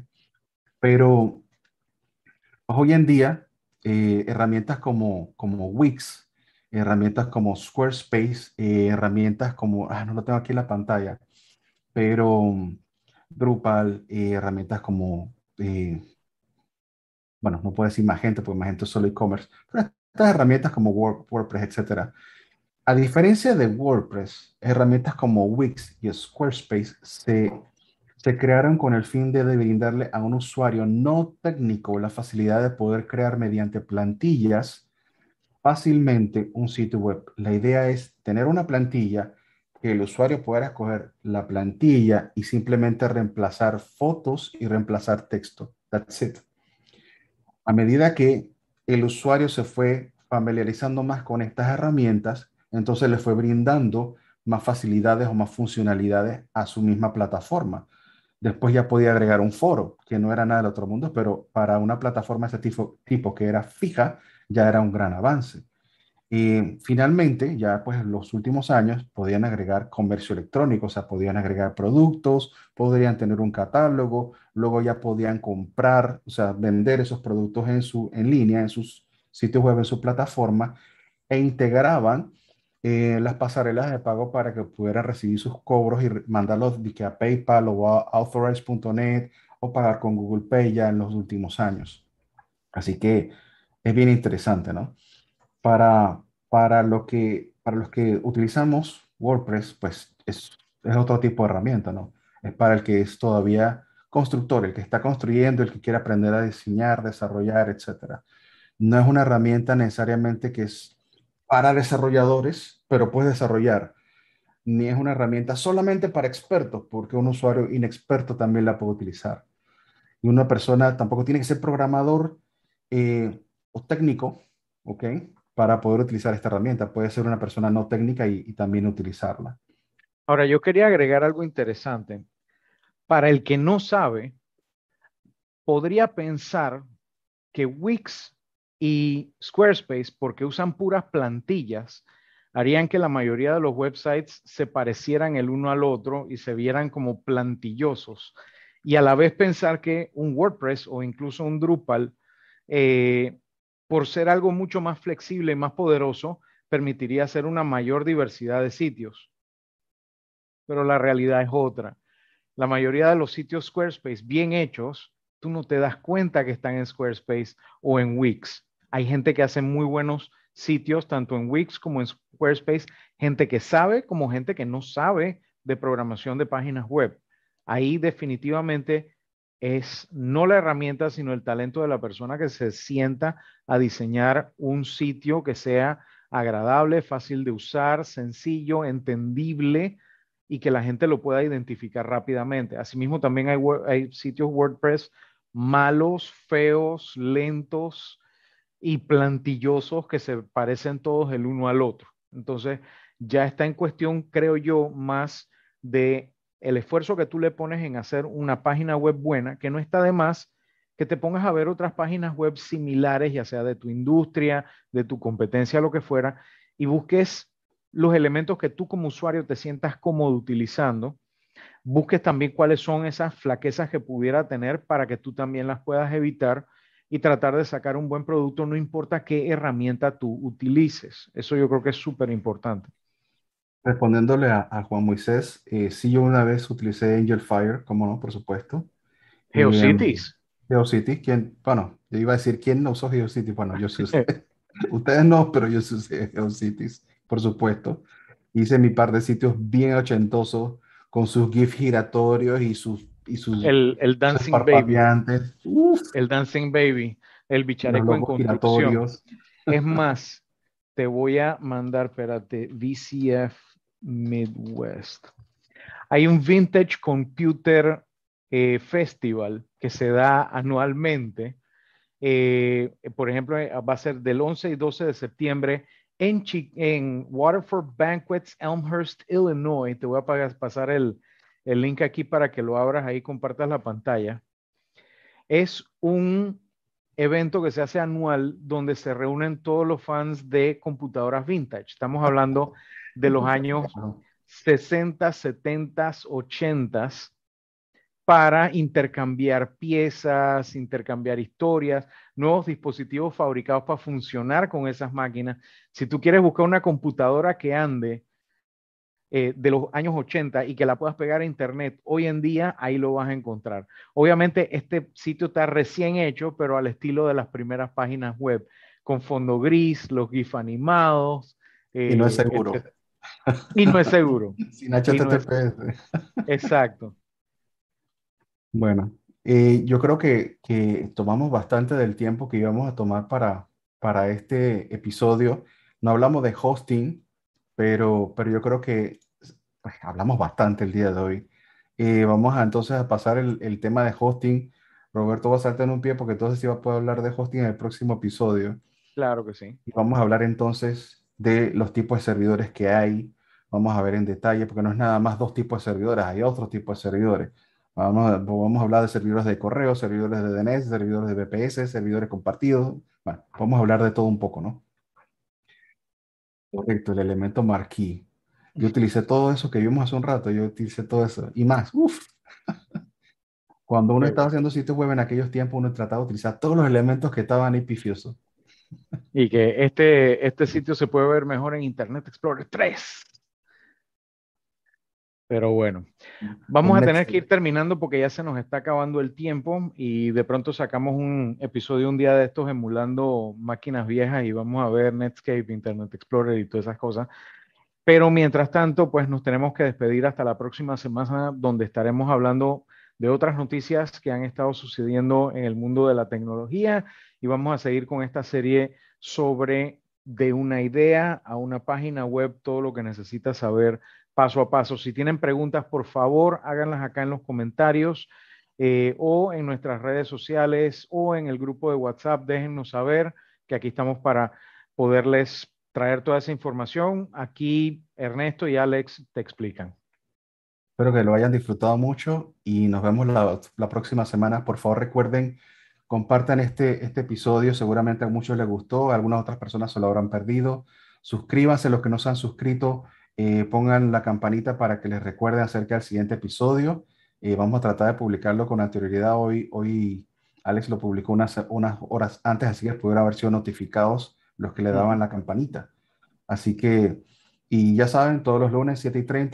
Pero pues, hoy en día, eh, herramientas como, como Wix, herramientas como Squarespace, eh, herramientas como, ah, no lo tengo aquí en la pantalla, pero Drupal, eh, herramientas como, bueno, no puedo decir Magento, porque Magento es solo e-commerce, pero estas herramientas como WordPress, etcétera, a diferencia de WordPress, herramientas como Wix y Squarespace se, se crearon con el fin de brindarle a un usuario no técnico la facilidad de poder crear mediante plantillas fácilmente un sitio web. La idea es tener una plantilla que el usuario pueda escoger la plantilla y simplemente reemplazar fotos y reemplazar texto. That's it. A medida que el usuario se fue familiarizando más con estas herramientas, entonces le fue brindando más facilidades o más funcionalidades a su misma plataforma. Después ya podía agregar un foro, que no era nada del otro mundo, pero para una plataforma de ese tipo, que era fija, ya era un gran avance. Y finalmente, ya pues en los últimos años, podían agregar comercio electrónico, o sea, podían agregar productos, podrían tener un catálogo, luego ya podían comprar, o sea, vender esos productos en, su, en línea, en sus sitios web, en su plataforma, e integraban eh, las pasarelas de pago para que pudiera recibir sus cobros y mandarlos a PayPal o a Authorize.net o pagar con Google Pay ya en los últimos años. Así que es bien interesante, ¿no? Para, para, lo que, para los que utilizamos WordPress, pues es, es otro tipo de herramienta, ¿no? Es para el que es todavía constructor, el que está construyendo, el que quiere aprender a diseñar, desarrollar, etc. No es una herramienta necesariamente que es para desarrolladores, pero puedes desarrollar. Ni es una herramienta solamente para expertos, porque un usuario inexperto también la puede utilizar. Y una persona tampoco tiene que ser programador eh, o técnico, ¿ok? Para poder utilizar esta herramienta. Puede ser una persona no técnica y, y también utilizarla. Ahora, yo quería agregar algo interesante. Para el que no sabe, podría pensar que Wix y Squarespace, porque usan puras plantillas, harían que la mayoría de los websites se parecieran el uno al otro y se vieran como plantillosos. Y a la vez pensar que un WordPress o incluso un Drupal, eh, por ser algo mucho más flexible y más poderoso, permitiría hacer una mayor diversidad de sitios. Pero la realidad es otra. La mayoría de los sitios Squarespace bien hechos, tú no te das cuenta que están en Squarespace o en Wix. Hay gente que hace muy buenos sitios, tanto en Wix como en Squarespace, gente que sabe como gente que no sabe de programación de páginas web. Ahí definitivamente es no la herramienta, sino el talento de la persona que se sienta a diseñar un sitio que sea agradable, fácil de usar, sencillo, entendible y que la gente lo pueda identificar rápidamente. Asimismo, también hay, hay sitios WordPress malos, feos, lentos, y plantillosos que se parecen todos el uno al otro. Entonces, ya está en cuestión, creo yo, más de el esfuerzo que tú le pones en hacer una página web buena, que no está de más que te pongas a ver otras páginas web similares, ya sea de tu industria, de tu competencia, lo que fuera, y busques los elementos que tú como usuario te sientas cómodo utilizando. Busques también cuáles son esas flaquezas que pudiera tener para que tú también las puedas evitar y tratar de sacar un buen producto, no importa qué herramienta tú utilices. Eso yo creo que es súper importante. Respondiéndole a, Juan Moisés, eh, sí, yo una vez utilicé Angel Fire, como no, por supuesto. Geocities. Geocities, ¿quién? Bueno, yo iba a decir, ¿quién no usó Geocities? Bueno, yo sí usé. Ustedes no, pero yo sí usé Geocities, por supuesto. Hice mi par de sitios bien ochentosos, con sus GIFs giratorios y sus... Y sus el, el Dancing Baby. El Dancing Baby. El bichareco en construcción. Es más, te voy a mandar, espérate, VCF Midwest. Hay un Vintage Computer eh, Festival que se da anualmente. Eh, por ejemplo, eh, va a ser del 11 y 12 de septiembre en, en Waterford Banquets, Elmhurst, Illinois. Te voy a pasar el, el link aquí para que lo abras ahí, compartas la pantalla. Es un evento que se hace anual donde se reúnen todos los fans de computadoras vintage. Estamos hablando de los años 60, 70, 80 para intercambiar piezas, intercambiar historias, nuevos dispositivos fabricados para funcionar con esas máquinas. Si tú quieres buscar una computadora que ande eh, de los años 80 y que la puedas pegar a internet hoy en día, ahí lo vas a encontrar. Obviamente este sitio está recién hecho, pero al estilo de las primeras páginas web, con fondo gris, los GIF animados. y no es eh, seguro. Y no es seguro. Sin HTTPS. Exacto. Bueno, eh, yo creo que, que, tomamos bastante del tiempo que íbamos a tomar para, para este episodio. No hablamos de hosting, pero, pero yo creo que pues, hablamos bastante el día de hoy. Eh, vamos a, entonces a pasar el, el, tema de hosting. Roberto va a saltar en un pie porque entonces sí va a poder hablar de hosting en el próximo episodio. Claro que sí. Y vamos a hablar entonces de los tipos de servidores que hay. Vamos a ver en detalle, porque no es nada más dos tipos de servidores, hay otros tipos de servidores. Vamos a, vamos a hablar de servidores de correo, servidores de DNS, servidores de VPS, servidores compartidos. Bueno, vamos a hablar de todo un poco, ¿no? Correcto, el elemento marquee. Yo utilicé todo eso que vimos hace un rato, yo utilicé todo eso y más. Uf. Cuando uno estaba haciendo sitios web en aquellos tiempos, uno trataba de utilizar todos los elementos que estaban ahí pifiosos. Y que este, este sitio se puede ver mejor en Internet Explorer 3. Pero bueno, vamos a tener que ir terminando porque ya se nos está acabando el tiempo y de pronto sacamos un episodio un día de estos emulando máquinas viejas y vamos a ver Netscape, Internet Explorer y todas esas cosas. Pero mientras tanto, pues nos tenemos que despedir hasta la próxima semana donde estaremos hablando de otras noticias que han estado sucediendo en el mundo de la tecnología y vamos a seguir con esta serie sobre de una idea a una página web, todo lo que necesitas saber paso a paso. Si tienen preguntas, por favor, háganlas acá en los comentarios eh, o en nuestras redes sociales o en el grupo de WhatsApp. Déjennos saber que aquí estamos para poderles traer toda esa información. Aquí Ernesto y Alex te explican. Espero que lo hayan disfrutado mucho y nos vemos la, próxima semana. Por favor, recuerden, compartan este, este episodio. Seguramente a muchos les gustó, a algunas otras personas se lo habrán perdido. Suscríbanse los que no se han suscrito eh, pongan la campanita para que les recuerde acerca del siguiente episodio. Eh, vamos a tratar de publicarlo con anterioridad. Hoy, hoy Alex lo publicó unas, unas horas antes, así que pudiera haber sido notificados los que le daban la campanita. Así que, y ya saben, todos los lunes 7 y 30